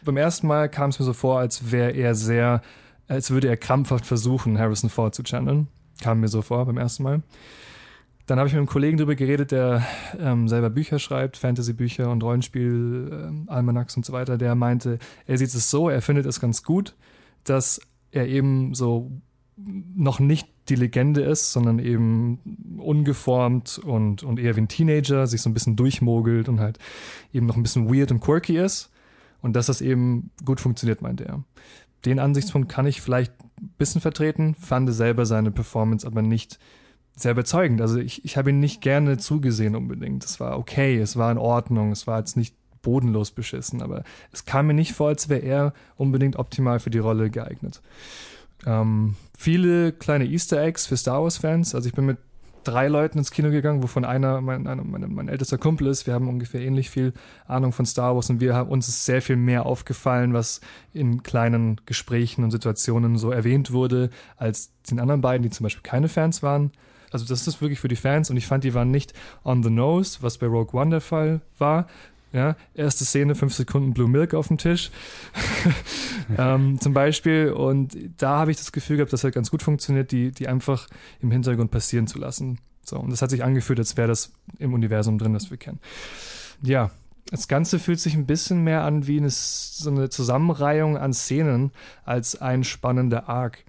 Beim ersten Mal kam es mir so vor, als wäre er sehr, als würde er krampfhaft versuchen, Harrison Ford zu channeln. Kam mir so vor beim ersten Mal. Dann habe ich mit einem Kollegen drüber geredet, der ähm, selber Bücher schreibt, Fantasy-Bücher und Rollenspiel, ähm, und so weiter. Der meinte, er sieht es so, er findet es ganz gut, dass er eben so noch nicht die Legende ist, sondern eben ungeformt und, und eher wie ein Teenager, sich so ein bisschen durchmogelt und halt eben noch ein bisschen weird und quirky ist. Und dass das eben gut funktioniert, meinte er. Den Ansichtspunkt kann ich vielleicht ein bisschen vertreten, fand selber seine Performance aber nicht sehr überzeugend. Also ich, ich habe ihn nicht gerne zugesehen unbedingt. Es war okay, es war in Ordnung, es war jetzt nicht bodenlos beschissen, aber es kam mir nicht vor, als wäre er unbedingt optimal für die Rolle geeignet. Ähm, viele kleine Easter Eggs für Star Wars-Fans. Also ich bin mit drei Leuten ins Kino gegangen, wovon einer mein, einer, mein, mein ältester Kumpel ist. Wir haben ungefähr ähnlich viel Ahnung von Star Wars und wir haben uns ist sehr viel mehr aufgefallen, was in kleinen Gesprächen und Situationen so erwähnt wurde, als den anderen beiden, die zum Beispiel keine Fans waren. Also das ist wirklich für die Fans und ich fand, die waren nicht on the nose, was bei Rogue One der Fall war. Ja, erste Szene, fünf Sekunden Blue Milk auf dem Tisch. <laughs> ähm, zum Beispiel. Und da habe ich das Gefühl gehabt, dass halt ganz gut funktioniert, die, die einfach im Hintergrund passieren zu lassen. So, und das hat sich angefühlt, als wäre das im Universum drin, das wir kennen. Ja, das Ganze fühlt sich ein bisschen mehr an wie eine, so eine Zusammenreihung an Szenen als ein spannender Arc.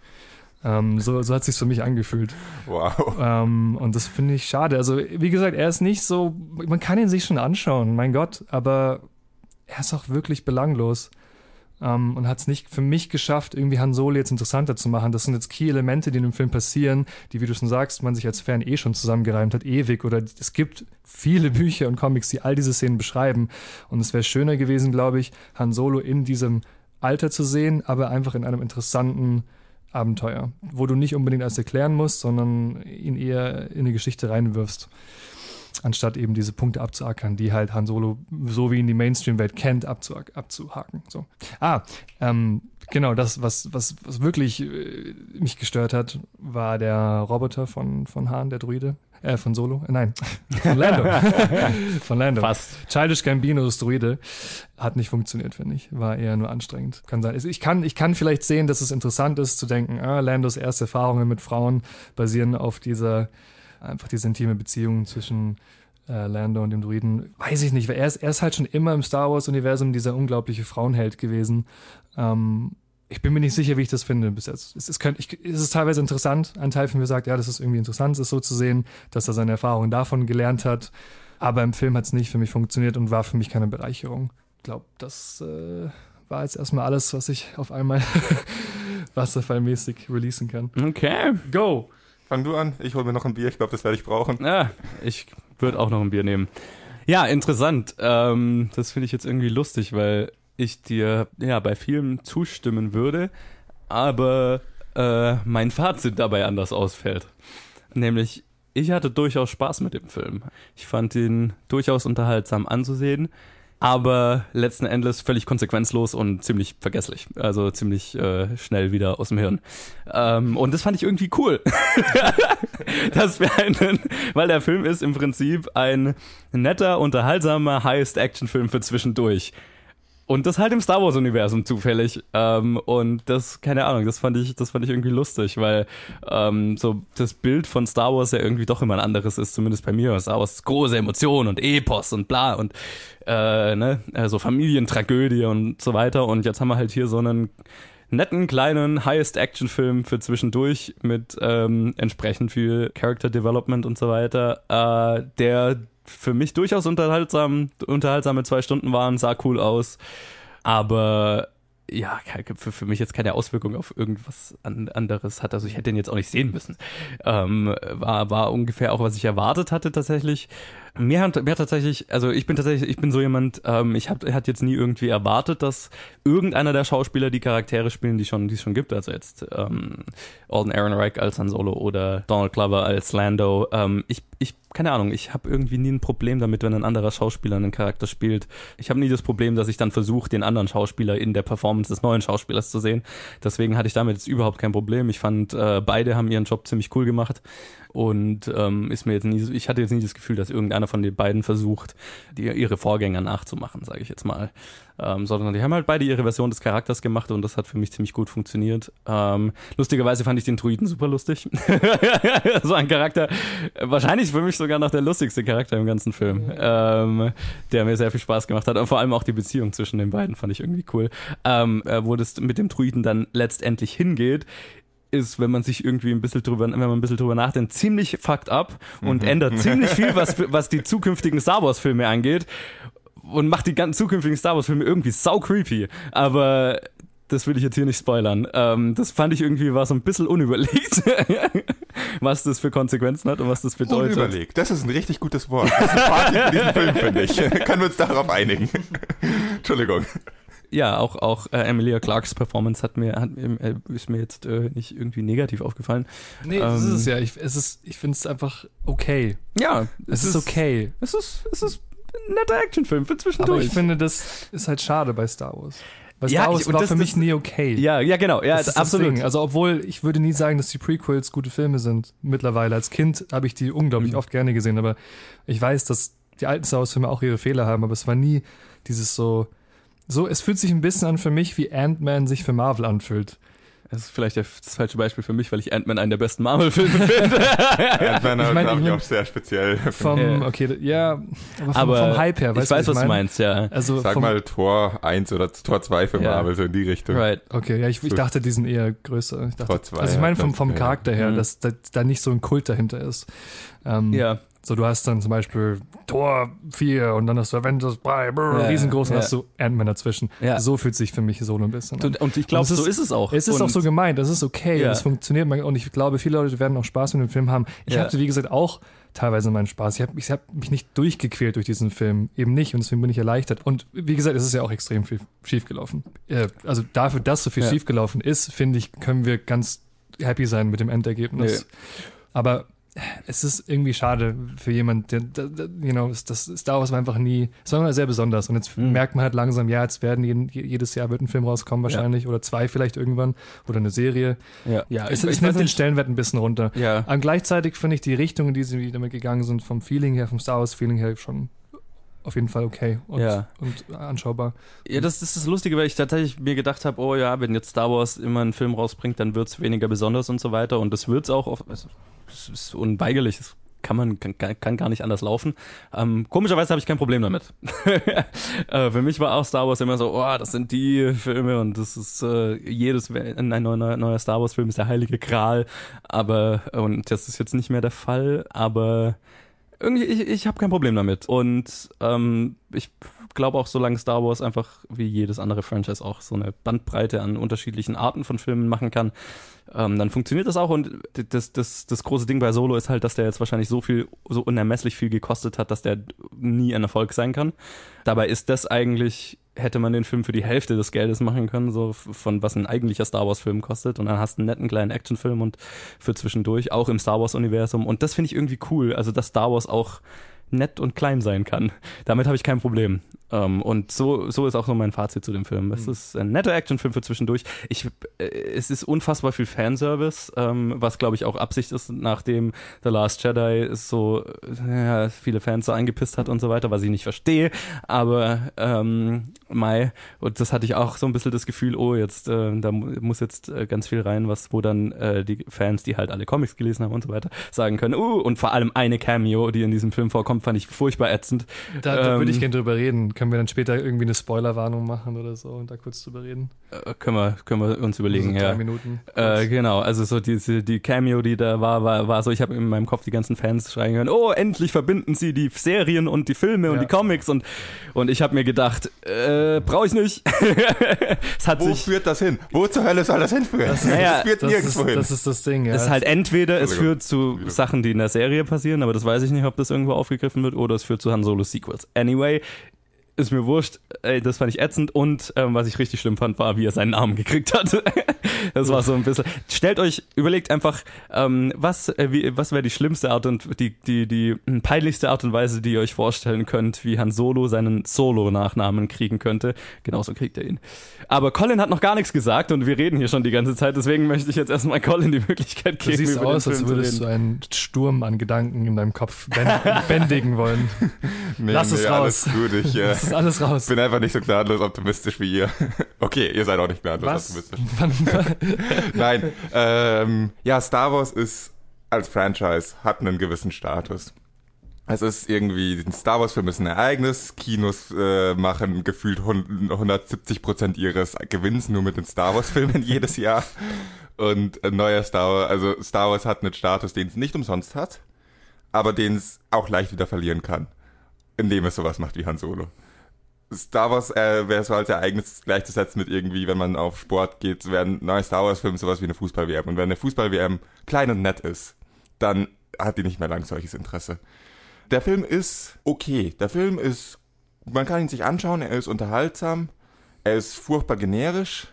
Ähm, so, so hat es sich für mich angefühlt. Wow. Ähm, und das finde ich schade. Also, wie gesagt, er ist nicht so, man kann ihn sich schon anschauen, mein Gott, aber er ist auch wirklich belanglos. Um, und hat es nicht für mich geschafft, irgendwie Han Solo jetzt interessanter zu machen. Das sind jetzt Key-Elemente, die in dem Film passieren, die, wie du schon sagst, man sich als Fan eh schon zusammengereimt hat, ewig. Oder es gibt viele Bücher und Comics, die all diese Szenen beschreiben. Und es wäre schöner gewesen, glaube ich, Han Solo in diesem Alter zu sehen, aber einfach in einem interessanten Abenteuer, wo du nicht unbedingt alles erklären musst, sondern ihn eher in eine Geschichte reinwirfst anstatt eben diese Punkte abzuackern, die halt Han Solo, so wie ihn die Mainstream-Welt kennt, abzu abzuhaken. So. Ah, ähm, genau, das, was, was, was wirklich äh, mich gestört hat, war der Roboter von, von Han, der Druide. Äh, von Solo? Äh, nein, <laughs> von Lando. <laughs> von Lando. Fast. Childish Gambinos Druide hat nicht funktioniert, finde ich. War eher nur anstrengend. Kann sein. Ich kann, ich kann vielleicht sehen, dass es interessant ist, zu denken, ah, Landos erste Erfahrungen mit Frauen basieren auf dieser einfach diese intime Beziehung zwischen äh, Lando und dem Druiden, weiß ich nicht, weil er ist, er ist halt schon immer im Star Wars-Universum dieser unglaubliche Frauenheld gewesen. Ähm, ich bin mir nicht sicher, wie ich das finde bis jetzt. Es ist, könnt, ich, es ist teilweise interessant. Ein Teil von mir sagt, ja, das ist irgendwie interessant, es so zu sehen, dass er seine Erfahrungen davon gelernt hat. Aber im Film hat es nicht für mich funktioniert und war für mich keine Bereicherung. Ich glaube, das äh, war jetzt erstmal alles, was ich auf einmal <laughs> wasserfallmäßig releasen kann. Okay. Go! Fang du an, ich hole mir noch ein Bier, ich glaube, das werde ich brauchen. Ja, ich würde auch noch ein Bier nehmen. Ja, interessant. Ähm, das finde ich jetzt irgendwie lustig, weil ich dir ja bei vielem zustimmen würde, aber äh, mein Fazit dabei anders ausfällt. Nämlich, ich hatte durchaus Spaß mit dem Film. Ich fand ihn durchaus unterhaltsam anzusehen aber letzten Endes völlig konsequenzlos und ziemlich vergesslich. Also ziemlich äh, schnell wieder aus dem Hirn. Ähm, und das fand ich irgendwie cool. <laughs> das einen, weil der Film ist im Prinzip ein netter, unterhaltsamer Highest-Action-Film für zwischendurch. Und das halt im Star Wars-Universum zufällig. Ähm, und das, keine Ahnung, das fand ich, das fand ich irgendwie lustig, weil ähm, so das Bild von Star Wars ja irgendwie doch immer ein anderes ist, zumindest bei mir. Star Wars ist große Emotionen und Epos und bla und äh, ne, also Familientragödie und so weiter. Und jetzt haben wir halt hier so einen netten kleinen Highest-Action-Film für zwischendurch mit ähm, entsprechend viel Character Development und so weiter, äh, der für mich durchaus unterhaltsam, unterhaltsame zwei Stunden waren, sah cool aus. Aber ja, für, für mich jetzt keine Auswirkung auf irgendwas anderes hat. Also ich hätte den jetzt auch nicht sehen müssen. Ähm, war, war ungefähr auch, was ich erwartet hatte tatsächlich. Mir hat, mir hat tatsächlich, also ich bin tatsächlich, ich bin so jemand, ähm, ich habe hat jetzt nie irgendwie erwartet, dass irgendeiner der Schauspieler die Charaktere spielen, die schon, die es schon gibt. Also jetzt ähm, Alden Ehrenreich als Han Solo oder Donald Glover als Lando. Ähm, ich, ich, keine Ahnung, ich habe irgendwie nie ein Problem damit, wenn ein anderer Schauspieler einen Charakter spielt. Ich habe nie das Problem, dass ich dann versuche, den anderen Schauspieler in der Performance des neuen Schauspielers zu sehen. Deswegen hatte ich damit jetzt überhaupt kein Problem. Ich fand, äh, beide haben ihren Job ziemlich cool gemacht und ähm, ist mir jetzt nie, ich hatte jetzt nie das Gefühl, dass irgendeiner von den beiden versucht, die, ihre Vorgänger nachzumachen, sage ich jetzt mal, ähm, sondern die haben halt beide ihre Version des Charakters gemacht und das hat für mich ziemlich gut funktioniert. Ähm, lustigerweise fand ich den Druiden super lustig, <laughs> so ein Charakter, wahrscheinlich für mich sogar noch der lustigste Charakter im ganzen Film, ähm, der mir sehr viel Spaß gemacht hat. Und vor allem auch die Beziehung zwischen den beiden fand ich irgendwie cool, ähm, äh, wo das mit dem Druiden dann letztendlich hingeht ist, wenn man sich irgendwie ein bisschen drüber, wenn man ein bisschen drüber nachdenkt, ziemlich fucked up und mhm. ändert ziemlich viel, was, <laughs> was die zukünftigen Star Wars Filme angeht und macht die ganzen zukünftigen Star Wars Filme irgendwie sau creepy. Aber das will ich jetzt hier nicht spoilern. Ähm, das fand ich irgendwie war so ein bisschen unüberlegt, <laughs> was das für Konsequenzen hat und was das bedeutet. Unüberlegt, das ist ein richtig gutes Wort. Das ist ein Fazit für diesen Film, finde ich. <laughs> Können wir uns darauf einigen? Entschuldigung ja, auch, auch äh, Emilia Clarks Performance hat mir, hat, äh, ist mir jetzt äh, nicht irgendwie negativ aufgefallen. Nee, ähm, das ist es ja. Ich, es ist, ich finde es einfach okay. Ja, es, es ist, ist, okay. Es ist, es ist ein netter Actionfilm für zwischendurch. Aber ich finde, das ist halt schade bei Star Wars. Weil Star ja, Wars ich, war das, für mich das, nie okay. Ja, ja, genau. Ja, das absolut. Also, obwohl ich würde nie sagen, dass die Prequels gute Filme sind mittlerweile. Als Kind habe ich die unglaublich mhm. oft gerne gesehen, aber ich weiß, dass die alten Star Wars-Filme auch ihre Fehler haben, aber es war nie dieses so so, es fühlt sich ein bisschen an für mich, wie Ant-Man sich für Marvel anfühlt. Das ist vielleicht das falsche Beispiel für mich, weil ich Ant-Man einen der besten Marvel-Filme <laughs> finde. Ant-Man Ich ich mein, ich ich mein- auch sehr speziell. Vom, Ja. okay, ja, aber vom, Aber vom Hype her, ich weißt weiß, du, was du mein? meinst, ja. Also Sag vom, mal Tor 1 oder Tor 2 für Ja. Marvel, so in die Richtung. Right. Okay, ja, ich, ich dachte, die sind eher größer. Ich dachte, Tor zwei, also ich meine ja, vom, vom ja. Charakter her, Mhm. dass da, da nicht so ein Kult dahinter ist. Ähm, Ja. So, du hast dann zum Beispiel Tor 4 und dann hast du Avengers 3, brr, Ja, riesengroß, und ja. hast du Ant-Man dazwischen. Ja. So fühlt sich für mich Solo ein bisschen an. Und, ich glaube, so ist es auch. Es ist und auch so gemeint, das ist okay, Ja. und es funktioniert. Und ich glaube, viele Leute werden auch Spaß mit dem Film haben. Ich Ja. hatte, wie gesagt, auch teilweise meinen Spaß. Ich habe ich hab mich nicht durchgequält durch diesen Film. Eben nicht. Und deswegen bin ich erleichtert. Und wie gesagt, es ist ja auch extrem viel schiefgelaufen. Äh, Also dafür, dass so viel Ja. schiefgelaufen ist, finde ich, können wir ganz happy sein mit dem Endergebnis. Aber es ist irgendwie schade für jemand, der, der, you know, das, das Star Wars war einfach nie, es war immer sehr besonders. Und jetzt Mhm. merkt man halt langsam, ja, jetzt werden jeden, jedes Jahr wird ein Film rauskommen wahrscheinlich oder zwei vielleicht irgendwann oder eine Serie. Ja, ja Es, ich- es ich nimmt den. Stellenwert ein bisschen runter. Ja. Und gleichzeitig finde ich die Richtung, in die sie damit gegangen sind, vom Feeling her, vom Star Wars Feeling her schon auf jeden Fall okay und, Ja. und anschaubar. Ja, das ist das Lustige, weil ich tatsächlich mir gedacht habe, oh ja, wenn jetzt Star Wars immer einen Film rausbringt, dann wird's weniger besonders und so weiter. Und das wird's auch. Auf, es es ist unweigerlich. Das kann man kann, kann- gar nicht anders laufen. Ähm, komischerweise habe ich kein Problem damit. <laughs> äh, für mich war auch Star Wars immer so, oh, das sind die Filme und das ist äh, jedes ein neuer, neuer Star Wars Film ist der heilige Gral. Aber und das ist jetzt nicht mehr der Fall. Aber irgendwie, ich, ich habe kein Problem damit. Und ähm, ich glaube auch, solange Star Wars einfach wie jedes andere Franchise auch so eine Bandbreite an unterschiedlichen Arten von Filmen machen kann, ähm, dann funktioniert das auch. Und das, das, das große Ding bei Solo ist halt, dass der jetzt wahrscheinlich so viel, so unermesslich viel gekostet hat, dass der nie ein Erfolg sein kann. Dabei ist das eigentlich, hätte man den Film für die Hälfte des Geldes machen können, so von was ein eigentlicher Star Wars-Film kostet. Und dann hast du einen netten kleinen Actionfilm und für zwischendurch, auch im Star Wars-Universum. Und das finde ich irgendwie cool. Also, dass Star Wars auch nett und klein sein kann. Damit habe ich kein Problem. Ähm, und so, so ist auch so mein Fazit zu dem Film. Es ist ein netter Actionfilm für zwischendurch. Ich, äh, es ist unfassbar viel Fanservice, ähm, was glaube ich auch Absicht ist, nachdem The Last Jedi so äh, viele Fans so eingepisst hat und so weiter, was ich nicht verstehe. Aber ähm, Mai, und das hatte ich auch so ein bisschen das Gefühl, oh, jetzt, äh, da mu- muss jetzt äh, ganz viel rein, was, wo dann äh, die Fans, die halt alle Comics gelesen haben und so weiter, sagen können, uh, und vor allem eine Cameo, die in diesem Film vorkommt, fand ich furchtbar ätzend. Da, da Ähm, würde ich gerne drüber reden. Können wir dann später irgendwie eine Spoilerwarnung machen oder so und da kurz drüber reden? Äh, können wir, können wir uns überlegen, so drei ja. Minuten. Äh, genau, also so diese die Cameo, die da war, war, war so, ich habe in meinem Kopf die ganzen Fans schreien hören, oh, endlich verbinden sie die Serien und die Filme und Ja. die Comics und und ich habe mir gedacht, äh, brauche ich nicht. <laughs> es hat Wo sich führt das hin? Wo zur Hölle soll das hinführen? Das, Naja, führt das, ist, nirgendwo hin. das ist das Ding, ja. es ist halt entweder es führt zu. Sachen, die in der Serie passieren, aber das weiß ich nicht, ob das irgendwo aufgegriffen wird, oder es führt zu Han Solo Sequels. Anyway, ist mir wurscht, ey, das fand ich ätzend und ähm, was ich richtig schlimm fand, war, wie er seinen Namen <laughs> gekriegt hat. das war so ein bisschen. Stellt euch, überlegt einfach, ähm, was, äh, wie, was wäre die schlimmste Art und die, die, die peinlichste Art und Weise, die ihr euch vorstellen könnt, wie Han Solo seinen Solo-Nachnamen kriegen könnte. Genauso kriegt er ihn. Aber Colin hat noch gar nichts gesagt und wir reden hier schon die ganze Zeit, deswegen möchte ich jetzt erstmal Colin die Möglichkeit du geben, siehst über aus, als würdest du einen Sturm an Gedanken in deinem Kopf bänd- <laughs> bändigen wollen. nee, lass es alles raus. gut. Ich äh, <laughs> Ist alles raus. bin einfach nicht so gnadenlos optimistisch wie ihr. <laughs> Okay, ihr seid auch nicht gnadenlos Was? optimistisch. <laughs> <laughs> Nein, ähm, ja, Star Wars ist als Franchise, hat einen gewissen Status. Es ist irgendwie, ein Star Wars-Film ist ein Ereignis, Kinos äh, machen gefühlt hun- 170 Prozent ihres Gewinns nur mit den Star Wars-Filmen jedes Jahr. Und ein neuer Star Wars, also Star Wars hat einen Status, den es nicht umsonst hat, aber den es auch leicht wieder verlieren kann, indem es sowas macht wie Han Solo. Star Wars äh, wäre so als Ereignis gleichzusetzen mit irgendwie, wenn man auf Sport geht, wäre ein neuer Star Wars Film sowas wie eine Fußball-WM. Und wenn eine Fußball-WM klein und nett ist, dann hat die nicht mehr lang solches Interesse. Der Film ist okay. Der Film ist, man kann ihn sich anschauen, er ist unterhaltsam, er ist furchtbar generisch,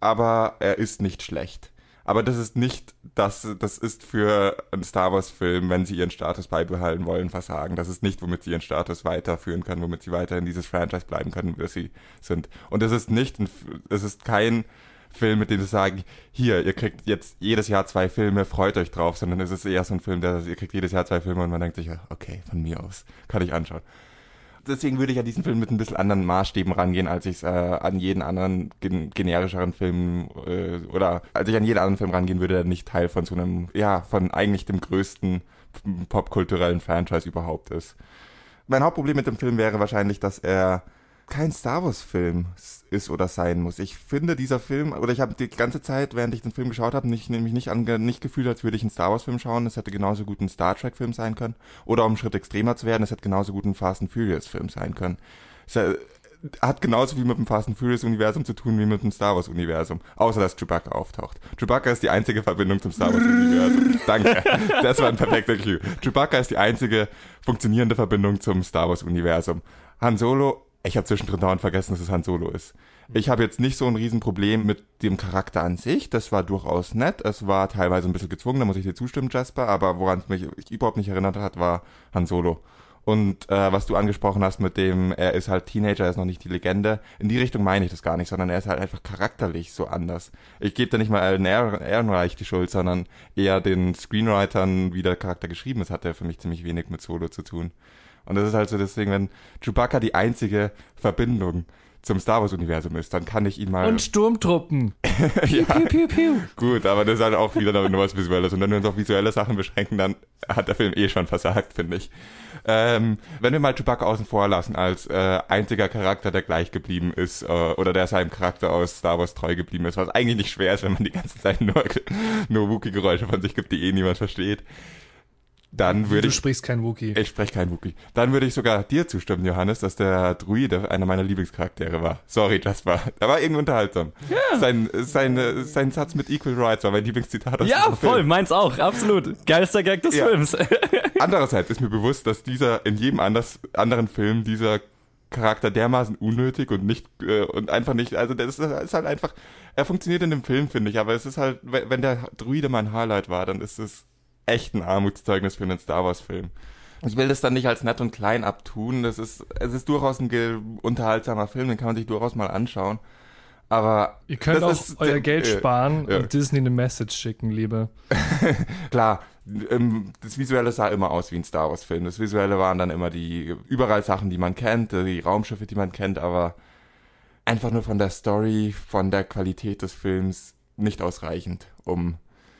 aber er ist nicht schlecht. Aber das ist nicht, das, das ist für einen Star Wars-Film, wenn sie ihren Status beibehalten wollen, Versagen. Das ist nicht, womit sie ihren Status weiterführen können, womit sie weiter in dieses Franchise bleiben können, wie sie sind. Und es ist nicht, es ist kein Film, mit dem sie sagen, hier, ihr kriegt jetzt jedes Jahr zwei Filme, freut euch drauf, sondern es ist eher so ein Film, der, ihr kriegt jedes Jahr zwei Filme und man denkt sich, okay, von mir aus, kann ich anschauen. Deswegen würde ich an diesen Film mit ein bisschen anderen Maßstäben rangehen, als ich es äh, an jeden anderen gen generischeren Film äh, oder als ich an jeden anderen Film rangehen würde, der nicht Teil von so einem, ja, von eigentlich dem größten popkulturellen Franchise überhaupt ist. Mein Hauptproblem mit dem Film wäre wahrscheinlich, dass er kein Star Wars-Film ist oder sein muss. Ich finde dieser Film, oder ich habe die ganze Zeit, während ich den Film geschaut habe, nicht, nämlich nicht, ange, nicht gefühlt, als würde ich einen Star Wars-Film schauen. Es hätte genauso gut ein Star Trek-Film sein können. Oder um einen Schritt extremer zu werden, es hätte genauso gut ein Fast and Furious-Film sein können. Es hat genauso viel mit dem Fast and Furious-Universum zu tun wie mit dem Star Wars-Universum. Außer, dass Chewbacca auftaucht. Chewbacca ist die einzige Verbindung zum Star Wars-Universum. <laughs> Danke. Das war ein perfekter Cue. Chewbacca ist die einzige funktionierende Verbindung zum Star Wars-Universum. Han Solo ich habe zwischendrin dauernd vergessen, dass es Han Solo ist. Ich habe jetzt nicht so ein Riesenproblem mit dem Charakter an sich. Das war durchaus nett. Es war teilweise ein bisschen gezwungen, da muss ich dir zustimmen, Jasper. Aber woran es mich überhaupt nicht erinnert hat, war Han Solo. Und äh, was du angesprochen hast mit dem, er ist halt Teenager, er ist noch nicht die Legende. In die Richtung meine ich das gar nicht, sondern er ist halt einfach charakterlich so anders. Ich gebe da nicht mal Alan Ehrenreich die Schuld, sondern eher den Screenwritern, wie der Charakter geschrieben ist, hat er für mich ziemlich wenig mit Solo zu tun. Und das ist halt so deswegen, wenn Chewbacca die einzige Verbindung zum Star Wars Universum ist, dann kann ich ihn mal. Und Sturmtruppen. <laughs> ja. Piu, piu, piu, Gut, aber das ist halt auch wieder nur was Visuelles. Und wenn wir uns auf visuelle Sachen beschränken, dann hat der Film eh schon versagt, finde ich. Ähm, wenn wir mal Chewbacca außen vor lassen als äh, einziger Charakter, der gleich geblieben ist, äh, oder der seinem Charakter aus Star Wars treu geblieben ist, was eigentlich nicht schwer ist, wenn man die ganze Zeit nur, nur Wookie-Geräusche von sich gibt, die eh niemand versteht dann würde ich. Du sprichst kein Wookie. Ich spreche kein Wookie. Dann würde ich sogar dir zustimmen, Johannes, dass der Druide einer meiner Lieblingscharaktere war. Sorry, Jasper. Er war irgendwie unterhaltsam. Ja. Sein, sein, sein Satz mit Equal Rights war mein Lieblingszitat aus Ja, voll, Film. meins auch, absolut. Geilster Gag des ja. Films. <laughs> Andererseits ist mir bewusst, dass dieser in jedem anders, anderen Film dieser Charakter dermaßen unnötig und nicht äh, und einfach nicht, also das ist halt einfach, er funktioniert in dem Film, finde ich, aber es ist halt, wenn der Druide mein Highlight war, dann ist es echt ein Armutszeugnis für einen Star Wars-Film. Ich will das dann nicht als nett und klein abtun. Das ist, es ist durchaus ein unterhaltsamer Film, den kann man sich durchaus mal anschauen. Aber ihr könnt auch ist, euer Geld äh, sparen äh, und Disney eine Message schicken, lieber. <laughs> Klar, ähm, das Visuelle sah immer aus wie ein Star Wars Film. Das Visuelle waren dann immer die überall Sachen, die man kennt, die Raumschiffe, die man kennt, aber einfach nur von der Story, von der Qualität des Films nicht ausreichend, um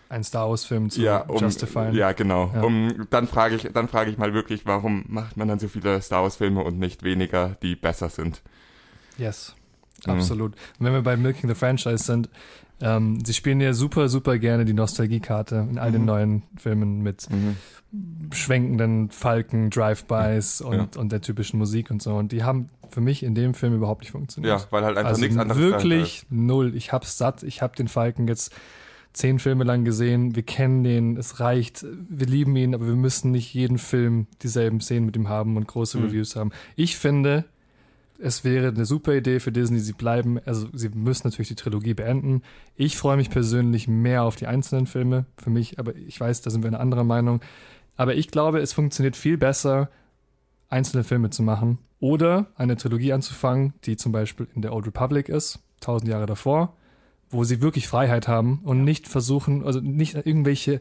ein Star Wars Film zu ja, um, justifieren. Ja, genau. Ja. Um, dann frage ich, dann frage ich mal wirklich, warum macht man dann so viele Star Wars Filme und nicht weniger, die besser sind? Yes, mhm. absolut. Und wenn wir bei Milking the Franchise sind, ähm, sie spielen ja super, super gerne die Nostalgiekarte in all den mhm. neuen Filmen mit mhm. schwenkenden Falken, Drive-Bys und, ja. und der typischen Musik und so. Und die haben für mich in dem Film überhaupt nicht funktioniert. Ja, weil halt einfach also nichts anderes Wirklich null. Ich hab's satt. Ich hab den Falken jetzt zehn Filme lang gesehen, wir kennen den, es reicht, wir lieben ihn, aber wir müssen nicht jeden Film dieselben Szenen mit ihm haben und große mhm. Reviews haben. Ich finde, es wäre eine super Idee für Disney, sie bleiben, also sie müssen natürlich die Trilogie beenden. Ich freue mich persönlich mehr auf die einzelnen Filme, für mich, aber ich weiß, da sind wir eine andere Meinung. Aber ich glaube, es funktioniert viel besser, einzelne Filme zu machen oder eine Trilogie anzufangen, die zum Beispiel in der Old Republic ist, tausend Jahre davor, wo sie wirklich Freiheit haben und nicht versuchen, also nicht irgendwelche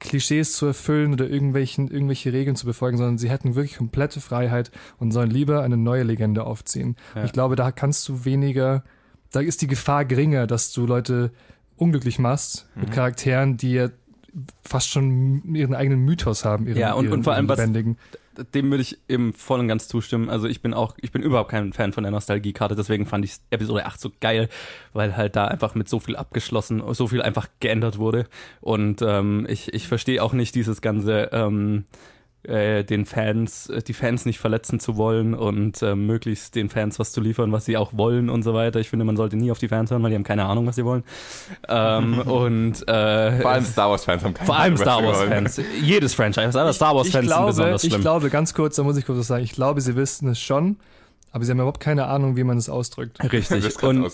Klischees zu erfüllen oder irgendwelchen, irgendwelche Regeln zu befolgen, sondern sie hätten wirklich komplette Freiheit und sollen lieber eine neue Legende aufziehen. Ja. Ich glaube, da kannst du weniger, da ist die Gefahr geringer, dass du Leute unglücklich machst mhm. mit Charakteren, die ja fast schon ihren eigenen Mythos haben, ihren, ja, und, ihren, und vor allem. Was, dem würde ich eben voll und ganz zustimmen. Also ich bin auch, ich bin überhaupt kein Fan von der Nostalgiekarte, deswegen fand ich Episode 8 so geil, weil halt da einfach mit so viel abgeschlossen, so viel einfach geändert wurde. Und ähm, ich, ich verstehe auch nicht dieses ganze ähm, äh, den Fans, äh, die Fans nicht verletzen zu wollen und äh, möglichst den Fans was zu liefern, was sie auch wollen und so weiter. Ich finde, man sollte nie auf die Fans hören, weil die haben keine Ahnung, was sie wollen. Ähm, <laughs> und äh, vor allem Star Wars Fans haben keine Ahnung. Vor allem Star Wars Fans. Jedes Franchise, aber Star Wars Fans glaube, sind besonders schlimm. Ich glaube, ganz kurz, da muss ich kurz was sagen. Ich glaube, sie wissen es schon aber sie haben überhaupt keine Ahnung, wie man es ausdrückt. Richtig. und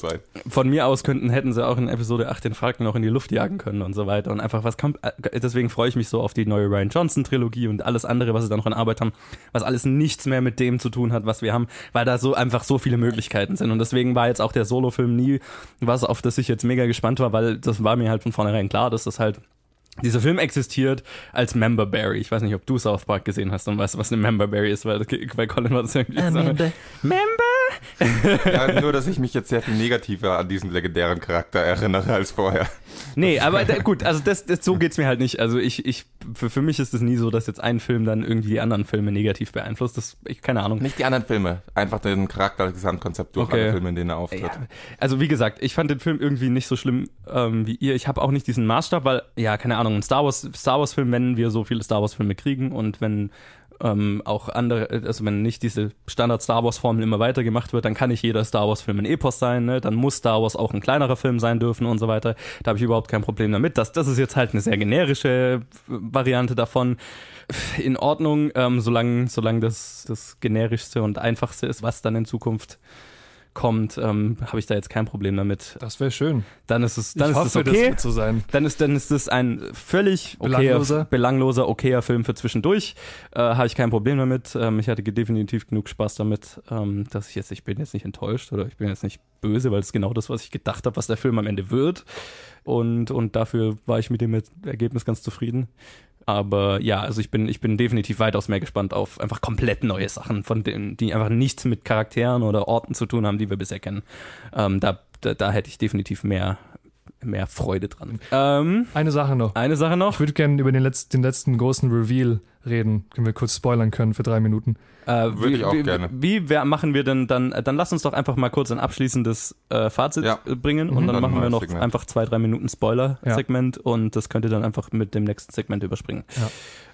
von mir aus könnten, hätten sie auch in Episode 8 den Falken noch in die Luft jagen können und so weiter. Und einfach was kommt. Äh, deswegen freue ich mich so auf die neue Ryan Johnson Trilogie und alles andere, was sie da noch in Arbeit haben, was alles nichts mehr mit dem zu tun hat, was wir haben, weil da so einfach so viele Möglichkeiten sind. Und deswegen war jetzt auch der Solo-Film nie was, auf das ich jetzt mega gespannt war, weil das war mir halt von vornherein klar, dass das halt Dieser Film existiert als Memberberry. Ich weiß nicht, ob du South Park gesehen hast und weißt, was eine Memberberry ist, weil bei Colin war das irgendwie so. Member. Member? <laughs> ja, nur, dass ich mich jetzt sehr viel negativer an diesen legendären Charakter erinnere als vorher. Nee, aber da, gut, also das, das so geht's mir halt nicht. Also ich, ich, für, für mich ist es nie so, dass jetzt ein Film dann irgendwie die anderen Filme negativ beeinflusst. Das, ich, keine Ahnung. Nicht die anderen Filme, einfach den Charakter, das Gesamtkonzept durch okay. alle Filme, in denen er auftritt. Ja. Also wie gesagt, ich fand den Film irgendwie nicht so schlimm ähm, wie ihr. Ich habe auch nicht diesen Maßstab, weil, ja, keine Ahnung, ein Star Wars, Star Wars Film, wenn wir so viele Star Wars Filme kriegen und wenn ähm, auch andere, also wenn nicht diese Standard Star Wars Formel immer weiter gemacht wird, dann kann nicht jeder Star Wars Film ein Epos sein, ne? dann muss Star Wars auch ein kleinerer Film sein dürfen und so weiter. Da habe ich überhaupt kein Problem damit. Das, das ist jetzt halt eine sehr generische Variante davon. In Ordnung, ähm, solange, solange das das generischste und einfachste ist, was dann in Zukunft kommt, ähm, habe ich da jetzt kein Problem damit. Das wäre schön. Dann ist es, dann ich ist hoffe, es okay. Das zu sein. Dann ist, dann ist es ein völlig okayer, belangloser, belangloser okayer Film für zwischendurch. Äh, habe ich kein Problem damit. Ähm, ich hatte definitiv genug Spaß damit, ähm, dass ich jetzt, ich bin jetzt nicht enttäuscht oder ich bin jetzt nicht böse, weil es genau das, was ich gedacht habe, was der Film am Ende wird. Und, und dafür war ich mit dem Ergebnis ganz zufrieden. Aber ja, also ich bin, ich bin definitiv weitaus mehr gespannt auf einfach komplett neue Sachen, von denen, die einfach nichts mit Charakteren oder Orten zu tun haben, die wir bisher kennen. Ähm, da, da, da hätte ich definitiv mehr, mehr Freude dran. Ähm, eine Sache noch. Eine Sache noch. Ich würde gerne über den letzten, den letzten großen Reveal reden. Können wir kurz spoilern können für drei Minuten. Äh, Würde ich auch wie, gerne. Wie, wie machen wir denn dann, dann lass uns doch einfach mal kurz ein abschließendes äh, Fazit ja. bringen und mhm. dann, dann, machen wir noch Segment. einfach zwei, drei Minuten Spoiler-Segment ja. und das könnt ihr dann einfach mit dem nächsten Segment überspringen. Ja.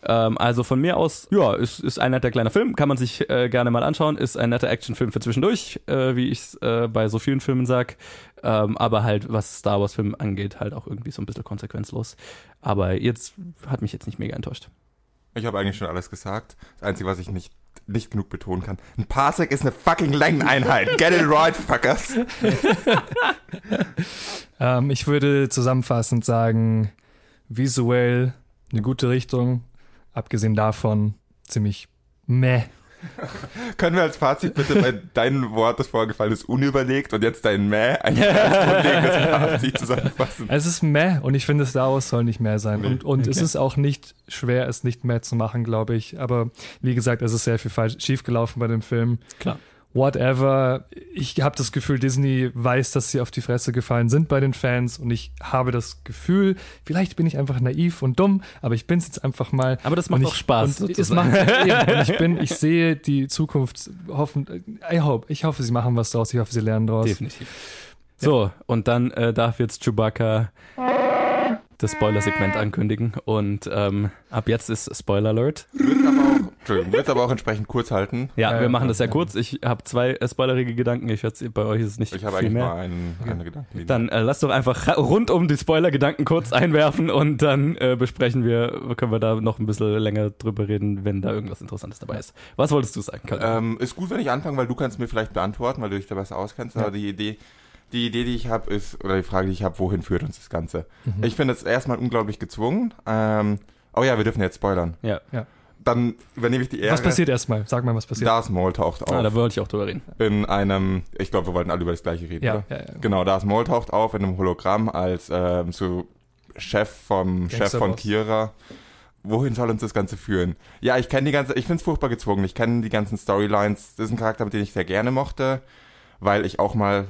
Ähm, also von mir aus, ja, ist, ist ein netter kleiner Film, kann man sich äh, gerne mal anschauen, ist ein netter Actionfilm für zwischendurch, äh, wie ich es äh, bei so vielen Filmen sag, ähm, aber halt, was Star Wars-Filme angeht, halt auch irgendwie so ein bisschen konsequenzlos. Aber jetzt hat mich jetzt nicht mega enttäuscht. Ich habe eigentlich schon alles gesagt. Das Einzige, was ich nicht nicht genug betonen kann. Ein Parsec ist eine fucking Längeneinheit. Get it right, fuckers. <laughs> ähm, ich würde zusammenfassend sagen, visuell eine gute Richtung. Abgesehen davon ziemlich meh. <laughs> Können wir als Fazit bitte bei deinem Wort, das vorgefallen ist, unüberlegt und jetzt dein Meh ein <laughs> Fazit zusammenfassen? Es ist Meh und ich finde, Star Wars soll nicht mehr sein. Nee. Und, und okay. es ist auch nicht schwer, es nicht mehr zu machen, glaube ich. Aber wie gesagt, es ist sehr viel falsch schiefgelaufen bei dem Film. Klar whatever. Ich habe das Gefühl, Disney weiß, dass sie auf die Fresse gefallen sind bei den Fans und ich habe das Gefühl, vielleicht bin ich einfach naiv und dumm, aber ich bin es jetzt einfach mal. Aber das macht und auch Spaß. Und es macht eben, und ich bin, <laughs> ich sehe die Zukunft hoffen. I hope, ich hoffe, sie machen was draus. Ich hoffe, sie lernen draus. Definitiv. So, ja. und dann äh, darf jetzt Chewbacca das Spoiler-Segment ankündigen. Und ähm, ab jetzt ist Spoiler Alert. Aber auch, wird aber auch entsprechend kurz halten. Ja, äh, wir machen das sehr kurz. Ich habe zwei spoilerige Gedanken. Ich schätze, bei euch ist es nicht Ich habe eigentlich mehr. mal einen, eine Gedanke. Dann äh, lasst doch einfach rund um die Spoiler-Gedanken kurz einwerfen und dann äh, besprechen wir, können wir da noch ein bisschen länger drüber reden, wenn da irgendwas Interessantes dabei ist. Was wolltest du sagen, Ähm, ist gut, wenn ich anfange, weil du kannst mir vielleicht beantworten, weil du dich da besser auskennst. Ja. Aber die Idee die Idee, die ich habe, ist, oder die Frage, die ich habe, wohin führt uns das Ganze? Mhm. Ich finde es erstmal unglaublich gezwungen. Ähm, oh ja, wir dürfen jetzt spoilern. Ja. ja. Dann übernehme ich die Ehre. Was passiert erstmal? Sag mal, was passiert. Darth Maul taucht auf. Ah, da wollte ich auch drüber reden. In einem, ich glaube, wir wollten alle über das gleiche reden, ja, oder? Ja, ja. Genau, Darth Maul taucht auf in einem Hologramm als ähm, so Chef vom Chef von Kira wohin soll uns das Ganze führen? Ja, ich kenne die ganze, ich finde es furchtbar gezwungen. Ich kenne die ganzen Storylines. Das ist ein Charakter, mit dem ich sehr gerne mochte, weil ich auch mal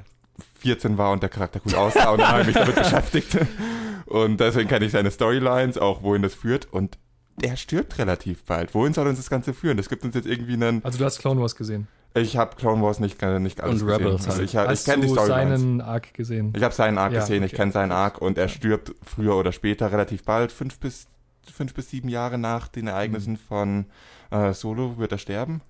14 war und der Charakter cool aussah und dann habe ich mich damit <laughs> beschäftigt. Und deswegen kenne ich seine Storylines, auch wohin das führt. Und der stirbt relativ bald. Wohin soll uns das Ganze führen? Das gibt uns jetzt irgendwie einen. Also du hast Clone Wars gesehen. Ich habe Clone Wars nicht, nicht alles und Rebels gesehen. Also ich, ich kenne die Storylines. seinen Arc gesehen? Ich habe seinen Arc ja, gesehen, okay. ich kenne seinen Arc und er stirbt früher oder später relativ bald, fünf bis fünf bis sieben Jahre nach den Ereignissen mhm. von äh, Solo wird er sterben.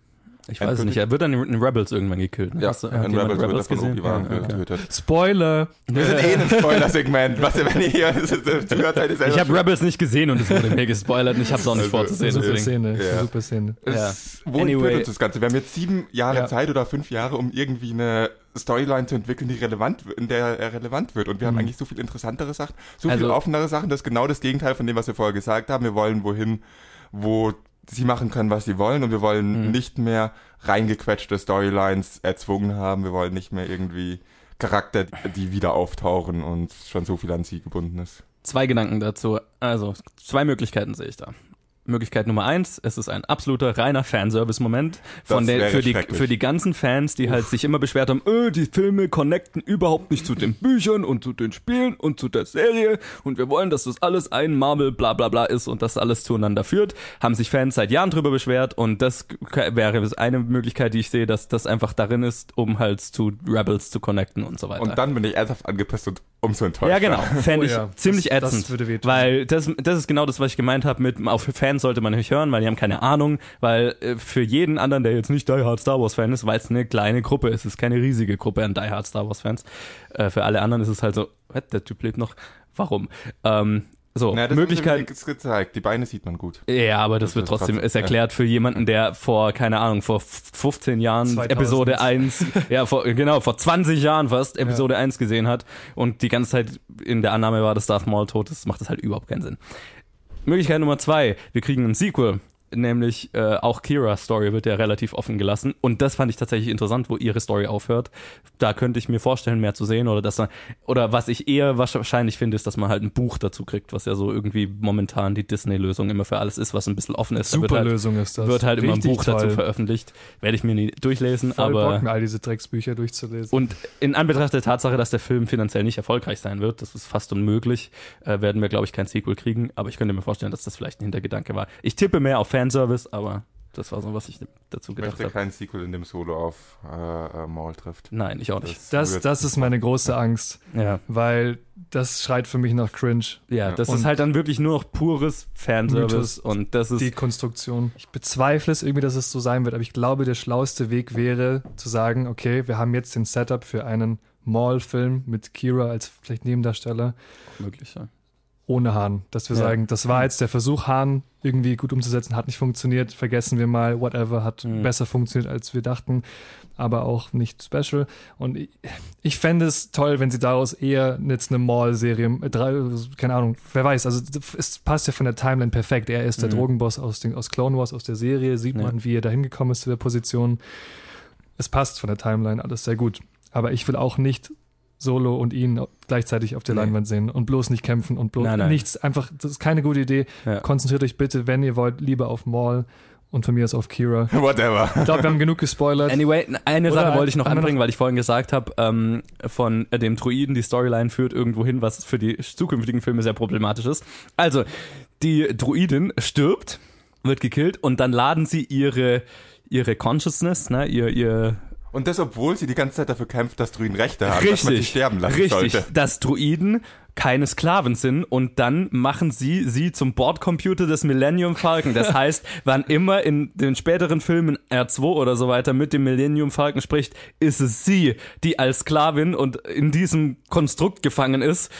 Ich weiß es nicht. Er wird dann in Rebels irgendwann gekillt. Ne? Ja, Hast du, in Rebels, Rebels wird er von Obi-Wan ja, getötet. Spoiler! Wir sind eh in einem Spoiler-Segment. Was, wenn ihr hier zuhört, seid Ich habe Rebels nicht gesehen und es wurde mir gespoilert und ich habe es auch nicht also, vorzusehen. Super Szene. Ja. Super Szene. Ja. Wo anyway. führt uns das Ganze? Wir haben jetzt sieben Jahre ja. Zeit oder fünf Jahre, um irgendwie eine Storyline zu entwickeln, die relevant, in der er relevant wird. Und wir mhm. haben eigentlich so viel interessantere Sachen, so also, viel offenere Sachen. Das ist genau das Gegenteil von dem, was wir vorher gesagt haben. Wir wollen wohin, wo sie machen können, was sie wollen und wir wollen mhm. nicht mehr reingequetschte Storylines erzwungen haben. Wir wollen nicht mehr irgendwie Charakter, die wieder auftauchen und schon so viel an sie gebunden ist. zwei Gedanken dazu. Also, zwei Möglichkeiten sehe ich da. Möglichkeit Nummer eins, es ist ein absoluter reiner Fanservice-Moment von Das der für die für die ganzen Fans, die halt sich immer beschwert haben, öh, die Filme connecten überhaupt nicht zu den Büchern und zu den Spielen und zu der Serie und wir wollen, dass das alles ein Marvel bla bla bla ist und das alles zueinander führt, haben sich Fans seit Jahren drüber beschwert und das wäre eine Möglichkeit, die ich sehe, dass das einfach darin ist, um halt zu Rebels zu connecten und so weiter. Und dann bin ich ernsthaft angepisst und umso enttäuscht. Ja, genau. Fände Oh ich ja, ziemlich das- das ätzend. würde wehtun. weil das, das ist genau das, was ich gemeint habe mit, auf Fans sollte man nicht hören, weil die haben keine Ahnung, weil äh, für jeden anderen, der jetzt nicht Die Hard Star Wars Fan ist, weil es eine kleine Gruppe ist, es ist keine riesige Gruppe an Die Hard Star Wars Fans, äh, für alle anderen ist es halt so, what, der Typ lebt noch, warum? Ähm, so, Na, das Möglichkeit, ist gezeigt. Die Beine sieht man gut. ja, aber das, Das wird ist trotzdem, trotzdem- ist erklärt für jemanden, der vor, keine Ahnung, vor f- 15 Jahren 2000. Episode 1, ja, vor, genau, vor 20 Jahren fast Episode 1 gesehen hat und die ganze Zeit in der Annahme war, dass Darth Maul tot ist, macht das halt überhaupt keinen Sinn. Möglichkeit Nummer zwei, wir kriegen ein Sequel. Nämlich äh, auch Kira's Story wird ja relativ offen gelassen. Und das fand ich tatsächlich interessant, wo ihre Story aufhört. Da könnte ich mir vorstellen, mehr zu sehen. Oder dass man, oder was ich eher wahrscheinlich finde, ist, dass man halt ein Buch dazu kriegt, was ja so irgendwie momentan die Disney-Lösung immer für alles ist, was ein bisschen offen ist. Super halt, Lösung ist das. wird halt immer ein Richtig Buch dazu toll. veröffentlicht. Werde ich mir nie durchlesen, Voll aber. Bock, all diese Drecksbücher durchzulesen. Und in Anbetracht der Tatsache, dass der Film finanziell nicht erfolgreich sein wird, das ist fast unmöglich, äh, werden wir, glaube ich, kein Sequel kriegen. Aber ich könnte mir vorstellen, dass das vielleicht ein Hintergedanke war. Ich tippe mehr auf Fanservice, aber das war so, was ich dazu Ich gedacht möchte habe. keinen Sequel, in dem Solo auf äh, äh, Maul trifft. Nein, ich auch nicht. das, wird- das ist meine große Angst, Ja, weil das schreit für mich nach Cringe. ja, das Und ist halt dann wirklich nur noch pures Fanservice Mythos, und das ist Die Konstruktion. Ich bezweifle es irgendwie, dass es so sein wird, aber ich glaube, der schlauste Weg wäre zu sagen, okay, wir haben jetzt den Setup für einen Maul-Film mit Kira als vielleicht Nebendarsteller möglich. Ja. Ohne Hahn. Dass wir Ja. sagen, das war jetzt der Versuch, Hahn irgendwie gut umzusetzen, hat nicht funktioniert, vergessen wir mal, whatever, hat Mhm. besser funktioniert, als wir dachten, aber auch nicht special. Und ich, ich fände es toll, wenn sie daraus eher jetzt eine Maul-Serie, äh, keine Ahnung, wer weiß, also es passt ja von der Timeline perfekt. Er ist der Mhm. Drogenboss aus, den, aus Clone Wars, aus der Serie, sieht Ja. man, wie er da hingekommen ist zu der Position. Es passt von der Timeline alles sehr gut. Aber ich will auch nicht Solo und ihn gleichzeitig auf der Nee. Leinwand sehen und bloß nicht kämpfen und bloß Nein, nein. nichts. Einfach, das ist keine gute Idee. Ja. Konzentriert euch bitte, wenn ihr wollt, lieber auf Maul und von mir aus auf Kira. <laughs> Whatever. Ich glaube, wir haben genug gespoilert. Anyway, eine Oder Sache wollte ich noch wir noch- anbringen, weil ich vorhin gesagt habe, ähm, von äh, dem Druiden, die Storyline führt irgendwo hin, was für die zukünftigen Filme sehr problematisch ist. Also, die Druidin stirbt, wird gekillt und dann laden sie ihre, ihre Consciousness, ne, ihr, ihr Und das, obwohl sie die ganze Zeit dafür kämpft, dass Druiden Rechte haben, dass man sie Richtig, sterben lassen richtig, sollte. dass Druiden keine Sklaven sind und dann machen sie sie zum Bordcomputer des Millennium Falcon. Das <laughs> heißt, wann immer in den späteren Filmen R2 oder so weiter mit dem Millennium Falcon spricht, ist es sie, die als Sklavin und in diesem Konstrukt gefangen ist.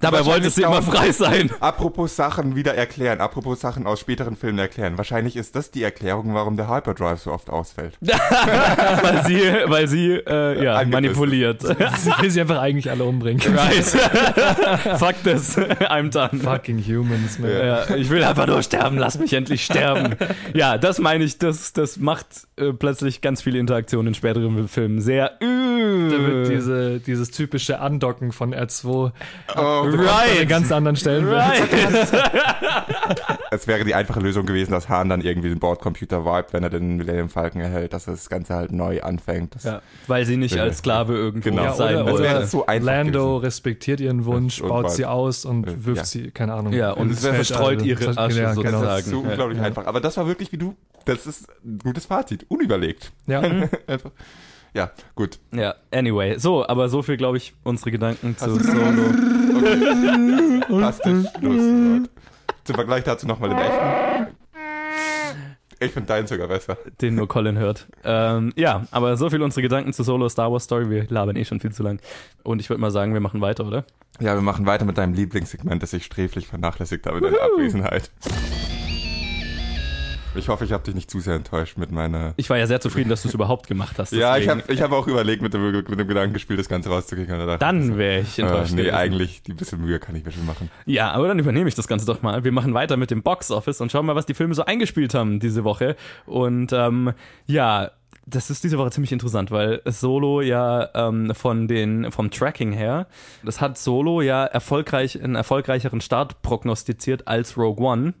Dabei wollte sie immer frei sein. Apropos Sachen wieder erklären, apropos Sachen aus späteren Filmen erklären. Wahrscheinlich ist das die Erklärung, warum der Hyperdrive so oft ausfällt. <laughs> weil sie, weil sie äh, ja, manipuliert. Sie will sie einfach eigentlich alle umbringen. <laughs> right. Fuck this. I'm done. Fucking humans, man. Ja, ich will einfach nur sterben, lass mich endlich sterben. Ja, das meine ich, das, das macht äh, plötzlich ganz viele Interaktionen in späteren Filmen sehr. Da wird Äh, diese, dieses typische Andocken von R2 Oh, right. einen ganz anderen Stellen. right. <laughs> es wäre die einfache Lösung gewesen, dass Hahn dann irgendwie den Bordcomputer vibet, wenn er den Millennium Falcon erhält, dass das Ganze halt neu anfängt. Ja, weil sie nicht als Sklave irgendwo Genau. Ja, sein oder, Das will. wäre oder so einfach Lando gewesen. respektiert ihren Wunsch, Und baut sie aus und wirft ja. sie, keine Ahnung. Ja, und es verstreut Weltall. ihre Asche Ja, genau. sozusagen. Das ist so Ja. unglaublich Ja. einfach. Aber das war wirklich wie du, das ist ein gutes Fazit. Unüberlegt. Ja. <laughs> Einfach. Ja, gut. Ja, anyway. So, aber so viel, glaube ich, unsere Gedanken zu Solo. Fantastisch. Los, Zum Vergleich dazu nochmal den echten. Ich finde deinen sogar besser. den nur Colin hört. Ähm, ja, aber so viel unsere Gedanken zu Solo Star Wars Story. Wir labern eh schon viel zu lang. Und ich würde mal sagen, wir machen weiter, oder? Ja, wir machen weiter mit deinem Lieblingssegment, das ich sträflich vernachlässigt habe in deiner Abwesenheit. Ich hoffe, ich habe dich nicht zu sehr enttäuscht mit meiner. Ich war ja sehr zufrieden, dass du es überhaupt gemacht hast. Ja, ich habe ich hab auch überlegt, mit dem, mit dem Gedanken gespielt, das Ganze rauszukriegen. dachte, Dann wäre ich äh, enttäuscht. Nee, gewesen. eigentlich, die bisschen Mühe kann ich mir schon machen. Ja, aber dann übernehme ich das Ganze doch mal. Wir machen weiter mit dem Box Office und schauen mal, was die Filme so eingespielt haben diese Woche. Und ähm, ja, das ist diese Woche ziemlich interessant, weil Solo ja ähm, von den vom Tracking her, das hat Solo ja erfolgreich einen erfolgreicheren Start prognostiziert als Rogue One.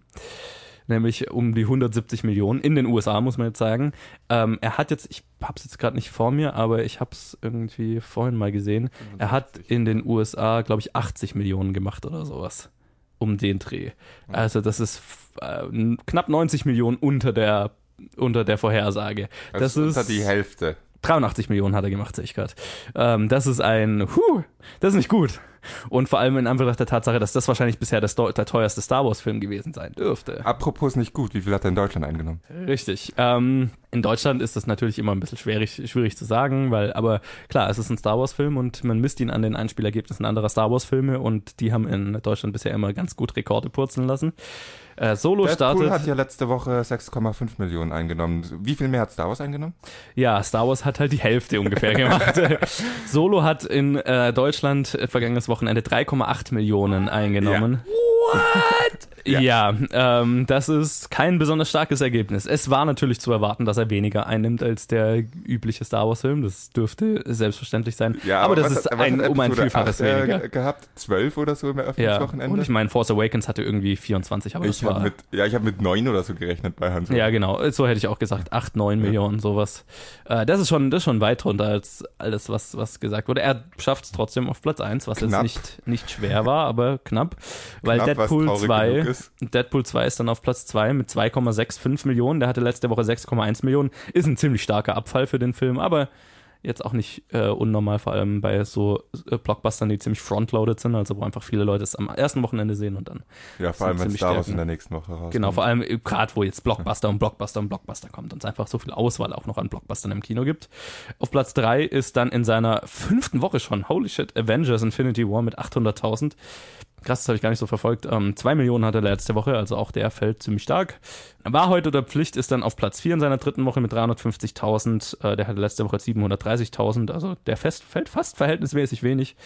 Nämlich um die 170 Millionen in den USA, muss man jetzt sagen. Ähm, er hat jetzt, ich hab's jetzt gerade nicht vor mir, aber ich hab's irgendwie vorhin mal gesehen. Er hat in den USA, glaube ich, 80 Millionen gemacht oder sowas. Um den Dreh. Also das ist äh, knapp 90 Millionen unter der unter der Vorhersage. Das, ist unter die Hälfte. 83 Millionen hat er gemacht, sehe ich gerade. Ähm, das ist ein, huh, das ist nicht gut. Und vor allem in Anbetracht der Tatsache, dass das wahrscheinlich bisher das, der teuerste Star Wars Film gewesen sein dürfte. Apropos nicht gut, wie viel hat er in Deutschland eingenommen? Richtig. Ähm, in Deutschland ist das natürlich immer ein bisschen schwierig, schwierig zu sagen, weil, aber klar, es ist ein Star Wars Film und man misst ihn an den Einspielergebnissen anderer Star Wars Filme und die haben in Deutschland bisher immer ganz gut Rekorde purzeln lassen. Äh, Solo Deadpool startet. hat ja letzte Woche 6,5 Millionen eingenommen. Wie viel mehr hat Star Wars eingenommen? Ja, Star Wars hat halt die Hälfte ungefähr gemacht. <laughs> Solo hat in äh, Deutschland äh, vergangenes Wochenende 3,8 Millionen eingenommen. What? Ja, ähm, das ist kein besonders starkes Ergebnis. Es war natürlich zu erwarten, dass er weniger einnimmt als der übliche Star Wars-Film. Das dürfte selbstverständlich sein. aber das was ist hat- was ein, um ein Vielfaches 8, äh, weniger. ge- gehabt? 12 oder so im Ja, Eröffnungswochenende? und ich meine, Force Awakens hatte irgendwie 24, aber ich das war... habe mit, ja, ich habe mit 9 oder so gerechnet bei Han Solo. Ja, genau. So hätte ich auch gesagt. 8, 9 Millionen, sowas. Äh, das ist schon, das ist schon weit drunter als alles, was, was gesagt wurde. Er schafft es trotzdem auf Platz 1, was Knapp. jetzt nicht, nicht schwer war, aber knapp. Weil Knapp, Deadpool traurig 2, genug ist. Deadpool 2 ist dann auf Platz 2 mit 2,65 Millionen. Der hatte letzte Woche 6,1 Millionen. Ist ein ziemlich starker Abfall für den Film, aber jetzt auch nicht äh, unnormal, vor allem bei so äh, Blockbustern, die ziemlich frontloaded sind, also wo einfach viele Leute es am ersten Wochenende sehen und dann Ja, vor allem, wenn Star Wars in der nächsten Woche rauskommt. Genau, vor allem gerade wo jetzt Blockbuster und Blockbuster und Blockbuster kommt und es einfach so viel Auswahl auch noch an Blockbustern im Kino gibt. Auf Platz 3 ist dann in seiner fünften Woche schon, holy shit, Avengers Infinity War mit 800.000. Krass, das habe ich gar nicht so verfolgt. Ähm, 2 Millionen hatte er letzte Woche, also auch der fällt ziemlich stark. War heute oder Pflicht, ist dann auf Platz 4 in seiner dritten Woche mit 350.000. Äh, der hatte letzte Woche 730.000, also der fest, fällt fast verhältnismäßig wenig.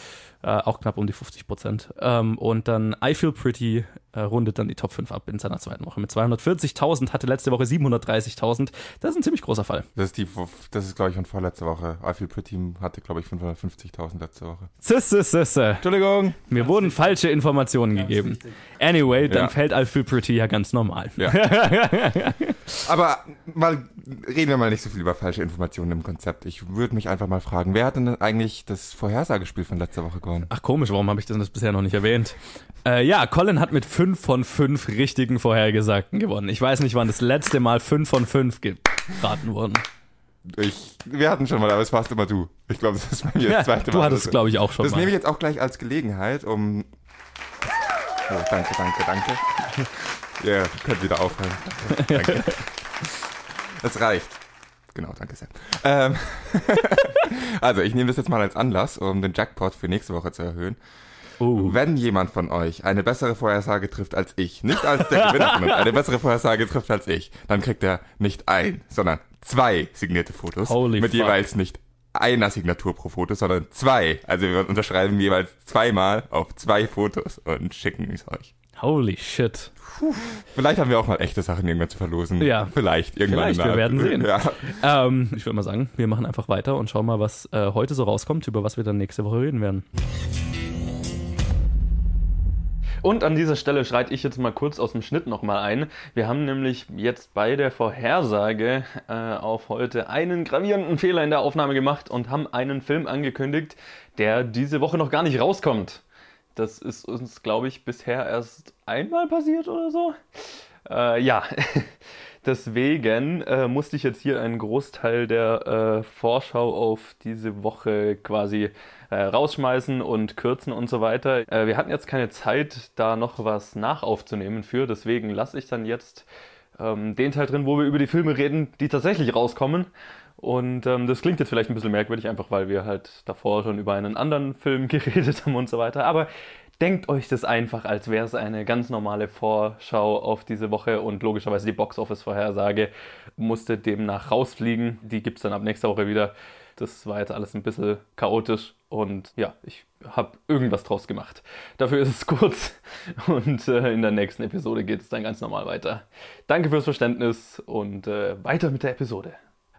Äh, auch knapp um die 50 Prozent. Ähm, und dann I Feel Pretty äh, rundet dann die Top 5 ab in seiner zweiten Woche mit 240.000, hatte letzte Woche 730.000. Das ist ein ziemlich großer Fall. Das ist, die, das ist glaube ich, von vorletzter Woche. I Feel Pretty hatte, glaube ich, 550.000 letzte Woche. Sisse, sisse. Entschuldigung. Mir wurden falsche Informationen gegeben. Anyway, dann Ja. fällt I Feel Pretty ja ganz normal. Ja. <laughs> Aber mal reden wir mal nicht so viel über falsche Informationen im Konzept. Ich würde mich einfach mal fragen, wer hat denn eigentlich das Vorhersagespiel von letzter Woche gewonnen? Ach komisch, warum habe ich das bisher noch nicht erwähnt? Äh, ja, Colin hat mit 5 von 5 richtigen Vorhergesagten gewonnen. Ich weiß nicht, wann das letzte Mal 5 von 5 geraten wurden. Ich, wir hatten schon mal, aber es warst immer du. Ich glaube, das ist bei mir das zweite Mal. du hattest, glaube ich, auch schon Das mal. nehme ich jetzt auch gleich als Gelegenheit, um. Oh, danke, danke, danke. <laughs> Ja, yeah, könnt wieder aufhören. <laughs> Danke. Es reicht. Genau, danke sehr. Ähm, <laughs> also, ich nehme das jetzt mal als Anlass, um den Jackpot für nächste Woche zu erhöhen. Oh. Wenn jemand von euch eine bessere Vorhersage trifft als ich, nicht als der Gewinner von uns, eine bessere Vorhersage trifft als ich, dann kriegt er nicht ein, sondern zwei signierte Fotos. Holy mit fuck. jeweils nicht einer Signatur pro Foto, sondern zwei. Also wir unterschreiben jeweils zweimal auf zwei Fotos und schicken es euch. Holy shit. Vielleicht haben wir auch mal echte Sachen irgendwann zu verlosen. Ja. Vielleicht, irgendwann. Vielleicht, wir werden sehen. Ja. Ähm, ich würde mal sagen, wir machen einfach weiter und schauen mal, was äh, heute so rauskommt, über was wir dann nächste Woche reden werden. Und an dieser Stelle schreite ich jetzt mal kurz aus dem Schnitt nochmal ein. Wir haben nämlich jetzt bei der Vorhersage äh, auf heute einen gravierenden Fehler in der Aufnahme gemacht und haben einen Film angekündigt, der diese Woche noch gar nicht rauskommt. Das ist uns, glaube ich, bisher erst einmal passiert oder so. Äh, ja, <laughs> deswegen äh, musste ich jetzt hier einen Großteil der äh, Vorschau auf diese Woche quasi äh, rausschmeißen und kürzen und so weiter. Äh, wir hatten jetzt keine Zeit, da noch was nachaufzunehmen für, deswegen lasse ich dann jetzt ähm, den Teil drin, wo wir über die Filme reden, die tatsächlich rauskommen. Und ähm, das klingt jetzt vielleicht ein bisschen merkwürdig, einfach weil wir halt davor schon über einen anderen Film <laughs> geredet haben und so weiter. Aber denkt euch das einfach, als wäre es eine ganz normale Vorschau auf diese Woche und logischerweise die Box-Office-Vorhersage musste demnach rausfliegen. Die gibt es dann ab nächster Woche wieder. Das war jetzt alles ein bisschen chaotisch und ja, ich habe irgendwas draus gemacht. Dafür ist es <laughs> kurz und äh, in der nächsten Episode geht es dann ganz normal weiter. Danke fürs Verständnis und äh, weiter mit der Episode.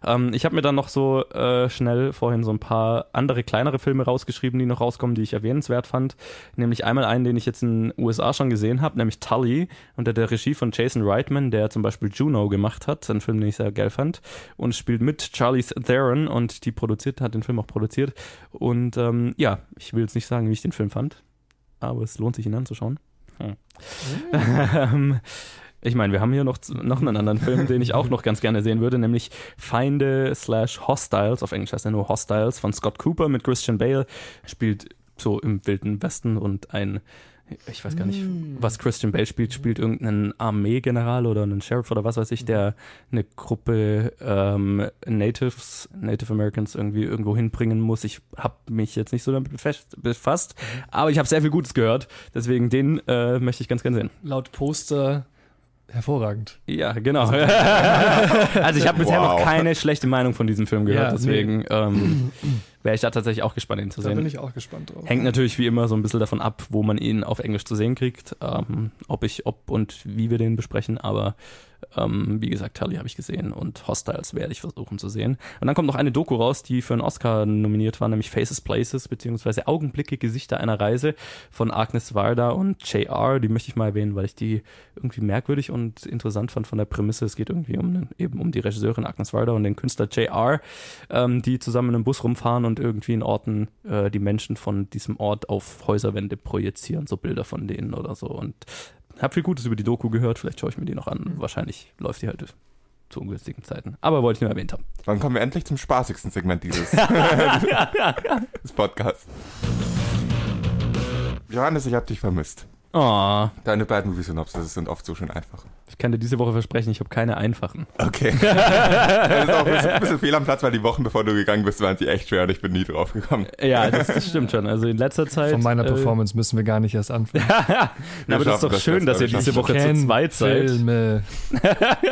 Ähm, ich habe mir dann noch so äh, schnell vorhin so ein paar andere kleinere Filme rausgeschrieben, die noch rauskommen, die ich erwähnenswert fand. Nämlich einmal einen, den ich jetzt in den USA schon gesehen habe, nämlich Tully unter der Regie von Jason Reitman, der zum Beispiel Juno gemacht hat, ein Film, den ich sehr geil fand. Und spielt mit Charlize Theron und die produziert, hat den Film auch produziert. Und ähm, ja, ich will jetzt nicht sagen, wie ich den Film fand, aber es lohnt sich ihn anzuschauen. Hm. <laughs> Ich meine, wir haben hier noch, noch einen anderen Film, den ich auch noch ganz gerne sehen würde, nämlich Feinde slash Hostiles, auf Englisch heißt er nur Hostiles, von Scott Cooper mit Christian Bale, spielt so im Wilden Westen und ein ich weiß gar nicht, mm. was Christian Bale spielt, spielt irgendeinen Armeegeneral oder einen Sheriff oder was weiß ich, der eine Gruppe ähm, Natives, Native Americans irgendwie irgendwo hinbringen muss. Ich habe mich jetzt nicht so damit befasst, mhm. aber ich habe sehr viel Gutes gehört, deswegen den äh, möchte ich ganz gerne sehen. Laut Poster hervorragend. Ja, genau. also <laughs> ich habe bisher wow. noch keine schlechte Meinung von diesem Film gehört, ja, deswegen nee. ähm, <clears throat> wäre ich da tatsächlich auch gespannt, ihn zu da sehen. Da bin ich auch gespannt drauf. Hängt natürlich wie immer so ein bisschen davon ab, wo man ihn auf Englisch zu sehen kriegt, ähm, ob ich, ob und wie wir den besprechen, aber ähm, wie gesagt, Tully habe ich gesehen und Hostiles werde ich versuchen zu sehen. Und dann kommt noch eine Doku raus, die für einen Oscar nominiert war, nämlich Faces Places, beziehungsweise Augenblicke, Gesichter einer Reise von Agnes Varda und JR. Die möchte ich mal erwähnen, weil ich die irgendwie merkwürdig und interessant fand von der Prämisse. Es geht irgendwie um eben um die Regisseurin Agnes Varda und den Künstler JR, ähm, die zusammen in einem Bus rumfahren und irgendwie in Orten äh, die Menschen von diesem Ort auf Häuserwände projizieren, so Bilder von denen oder so. Und hab viel Gutes über die Doku gehört, vielleicht schaue ich mir die noch an. Mhm. Wahrscheinlich läuft die halt zu ungünstigen Zeiten. Aber wollte ich nur erwähnt haben. Wann kommen wir endlich zum spaßigsten Segment dieses <laughs> <laughs> Podcasts? Johannes, ich hab dich vermisst. Oh. Deine beiden Movie-Synopsis sind oft so schön einfach. Ich kann dir diese Woche versprechen, ich habe keine einfachen. Okay. <laughs> das ist auch ein bisschen, ein bisschen fehl am Platz, weil die Wochen, bevor du gegangen bist, waren sie echt schwer und ich bin nie drauf gekommen. Ja, das, das stimmt schon. Also in letzter Zeit. Von meiner äh, Performance müssen wir gar nicht erst anfangen. <laughs> Na, aber das ist doch das schön, dass ihr diese Woche zu zweit seid. Filme.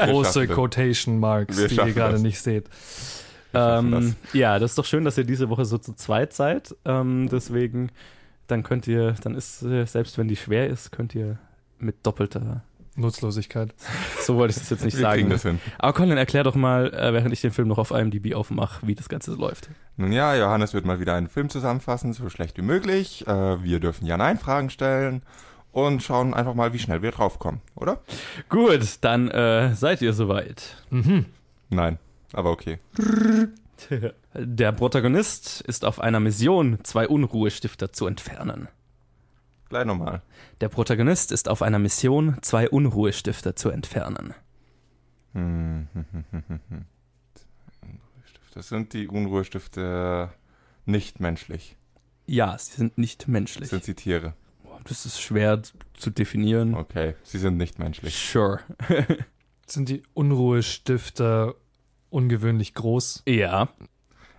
Große Quotation Marks, wir die ihr gerade nicht seht. Ähm, ja, das ist doch schön, dass ihr diese Woche so zu zweit seid. Ähm, deswegen dann könnt ihr, dann ist, äh, selbst wenn die schwer ist, könnt ihr mit doppelter Nutzlosigkeit. <laughs> So wollte ich das jetzt nicht Wir sagen. Kriegen das hin. Aber Colin, erklär doch mal, äh, während ich den Film noch auf IMDb aufmache, wie das Ganze läuft. Nun ja, Johannes wird mal wieder einen Film zusammenfassen, so schlecht wie möglich. Äh, wir dürfen Ja-Nein-Fragen stellen und schauen einfach mal, wie schnell wir draufkommen, oder? Gut, dann äh, seid ihr soweit. Mhm. Nein, aber okay. <laughs> Der Protagonist ist auf einer Mission, zwei Unruhestifter zu entfernen. Gleich nochmal. Der Protagonist ist auf einer Mission, zwei Unruhestifter zu entfernen. <laughs> Das sind die Unruhestifte nicht menschlich. Ja, sie sind nicht menschlich. Sind sie Tiere? Das ist schwer zu definieren. Okay, sie sind nicht menschlich. Sure. <laughs> sind die Unruhestifter ungewöhnlich groß? Ja.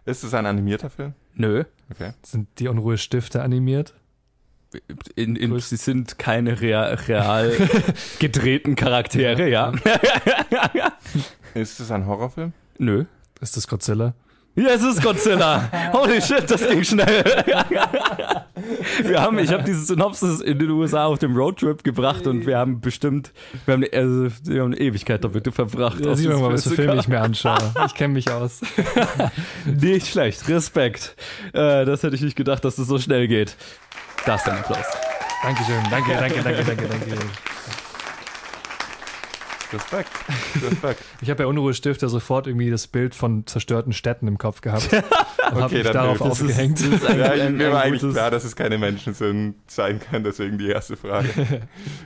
Ist es ein animierter Film? Nö. Okay. Sind die Unruhestifte animiert? In, in, sie sind keine real, real <laughs> gedrehten Charaktere, ja. Ist es ein Horrorfilm? Nö. Ist das Godzilla? Ja, es ist Godzilla. <laughs> Holy shit, das ging schnell. <laughs> wir haben, ich habe diese Synopsis in den USA auf dem Roadtrip gebracht und wir haben bestimmt, wir haben, also, wir haben eine Ewigkeit damit verbracht. Ja, sieh mal, was für Filme <laughs> ich mir anschaue. Ich kenne mich aus. nicht schlecht, Respekt. Äh, das hätte ich nicht gedacht, dass es das so schnell geht. Da ist dein Applaus. Dankeschön, danke, danke, danke, danke, danke. Respekt. <laughs> Respekt. Ich habe bei Unruhestifter sofort irgendwie das Bild von zerstörten Städten im Kopf gehabt. <laughs> Und okay, habe mich darauf das aufgehängt. Ist, das ist <laughs> ja, ein, mir war eigentlich klar, dass es keine Menschen sind, sein kann, deswegen die erste Frage.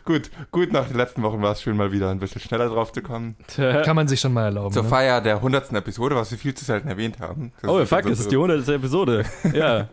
gut, gut, nach den letzten Wochen war es schön, mal wieder ein bisschen schneller drauf zu kommen. Kann man sich schon mal erlauben. Zur ne? Feier der 100. Episode, was wir viel zu selten erwähnt haben. Das oh, fuck, es ist die 100. Episode. Ja.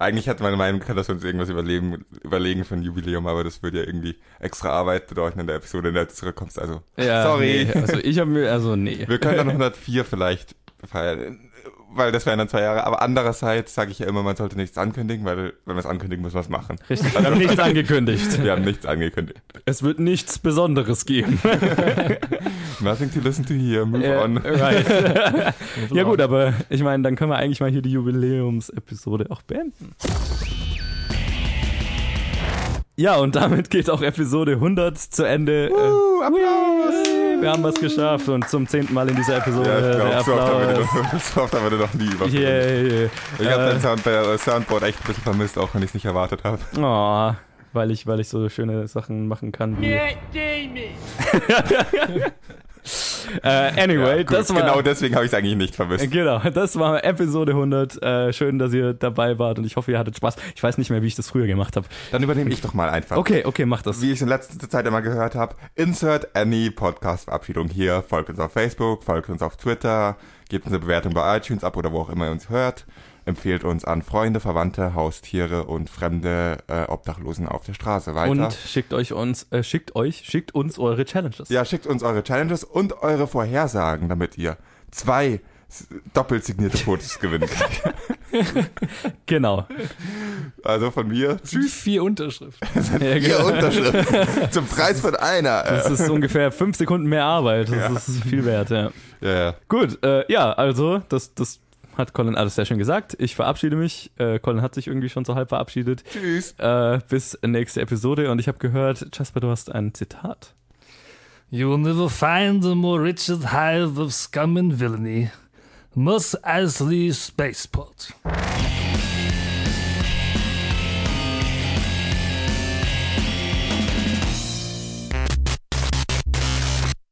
Eigentlich hatte meine Meinung, dass wir uns irgendwas überlegen, überlegen für ein Jubiläum, aber das würde ja irgendwie extra Arbeit bedeuten in der Episode, in der du zurückkommst. Also, ja, sorry. Nee, also ich habe mir, also nee. Wir können dann 104 vielleicht feiern. Weil das wären dann zwei Jahre. Aber andererseits sage ich ja immer, man sollte nichts ankündigen, weil wenn wir es ankündigen, müssen wir es machen. Richtig. Wir haben nichts <laughs> angekündigt. Wir haben nichts angekündigt. Es wird nichts Besonderes geben. <laughs> Nothing to listen to here, move Ja, on. right. <laughs> ja gut, aber ich meine, dann können wir eigentlich mal hier die Jubiläumsepisode auch beenden. Ja, und damit geht auch Episode 100 zu Ende. Uh, Applaus! Äh, wir haben was geschafft und zum zehnten Mal in dieser Episode Ja, ich der glaube, so oft haben wir noch, <laughs> so oft haben wir noch nie was Yeah. Ich habe Äh, dein Sound, äh, Soundboard echt ein bisschen vermisst, auch wenn ich es nicht erwartet habe. Oh, weil ich, weil ich so schöne Sachen machen kann. Wie, <laughs> äh, anyway, Ja, gut, das war genau deswegen habe ich es eigentlich nicht vermisst. Genau, das war Episode 100. Äh, schön, dass ihr dabei wart und ich hoffe, ihr hattet Spaß. Ich weiß nicht mehr, wie ich das früher gemacht habe. Dann übernehme ich doch mal einfach. Okay, okay, mach das. Wie ich in letzter Zeit immer gehört habe, insert any Podcast-Verabschiedung hier. Folgt uns auf Facebook, folgt uns auf Twitter, gebt uns eine Bewertung bei iTunes ab oder wo auch immer ihr uns hört. Empfehlt uns an Freunde, Verwandte, Haustiere und fremde äh, Obdachlosen auf der Straße weiter. Und schickt euch uns, äh, schickt euch, schickt uns eure Challenges. ja, schickt uns eure Challenges und eure Vorhersagen, damit ihr zwei doppelt signierte Fotos <laughs> gewinnen könnt. <laughs> Genau. Also von mir, Tschüss. Vier Unterschriften. <laughs> Ja, vier genau. Unterschriften zum Preis von einer. Das ist ungefähr fünf Sekunden mehr Arbeit. Das ist viel wert, ja. ja, ja. Gut, äh, ja, also, das, das hat Colin alles sehr schön gesagt. Ich verabschiede mich. Äh, Colin hat sich irgendwie schon so halb verabschiedet. Tschüss. Äh, bis nächste Episode. Und ich habe gehört, Jasper, du hast ein Zitat. You'll never find a more wretched hive of scum and villainy. Mos Eisley Spaceport.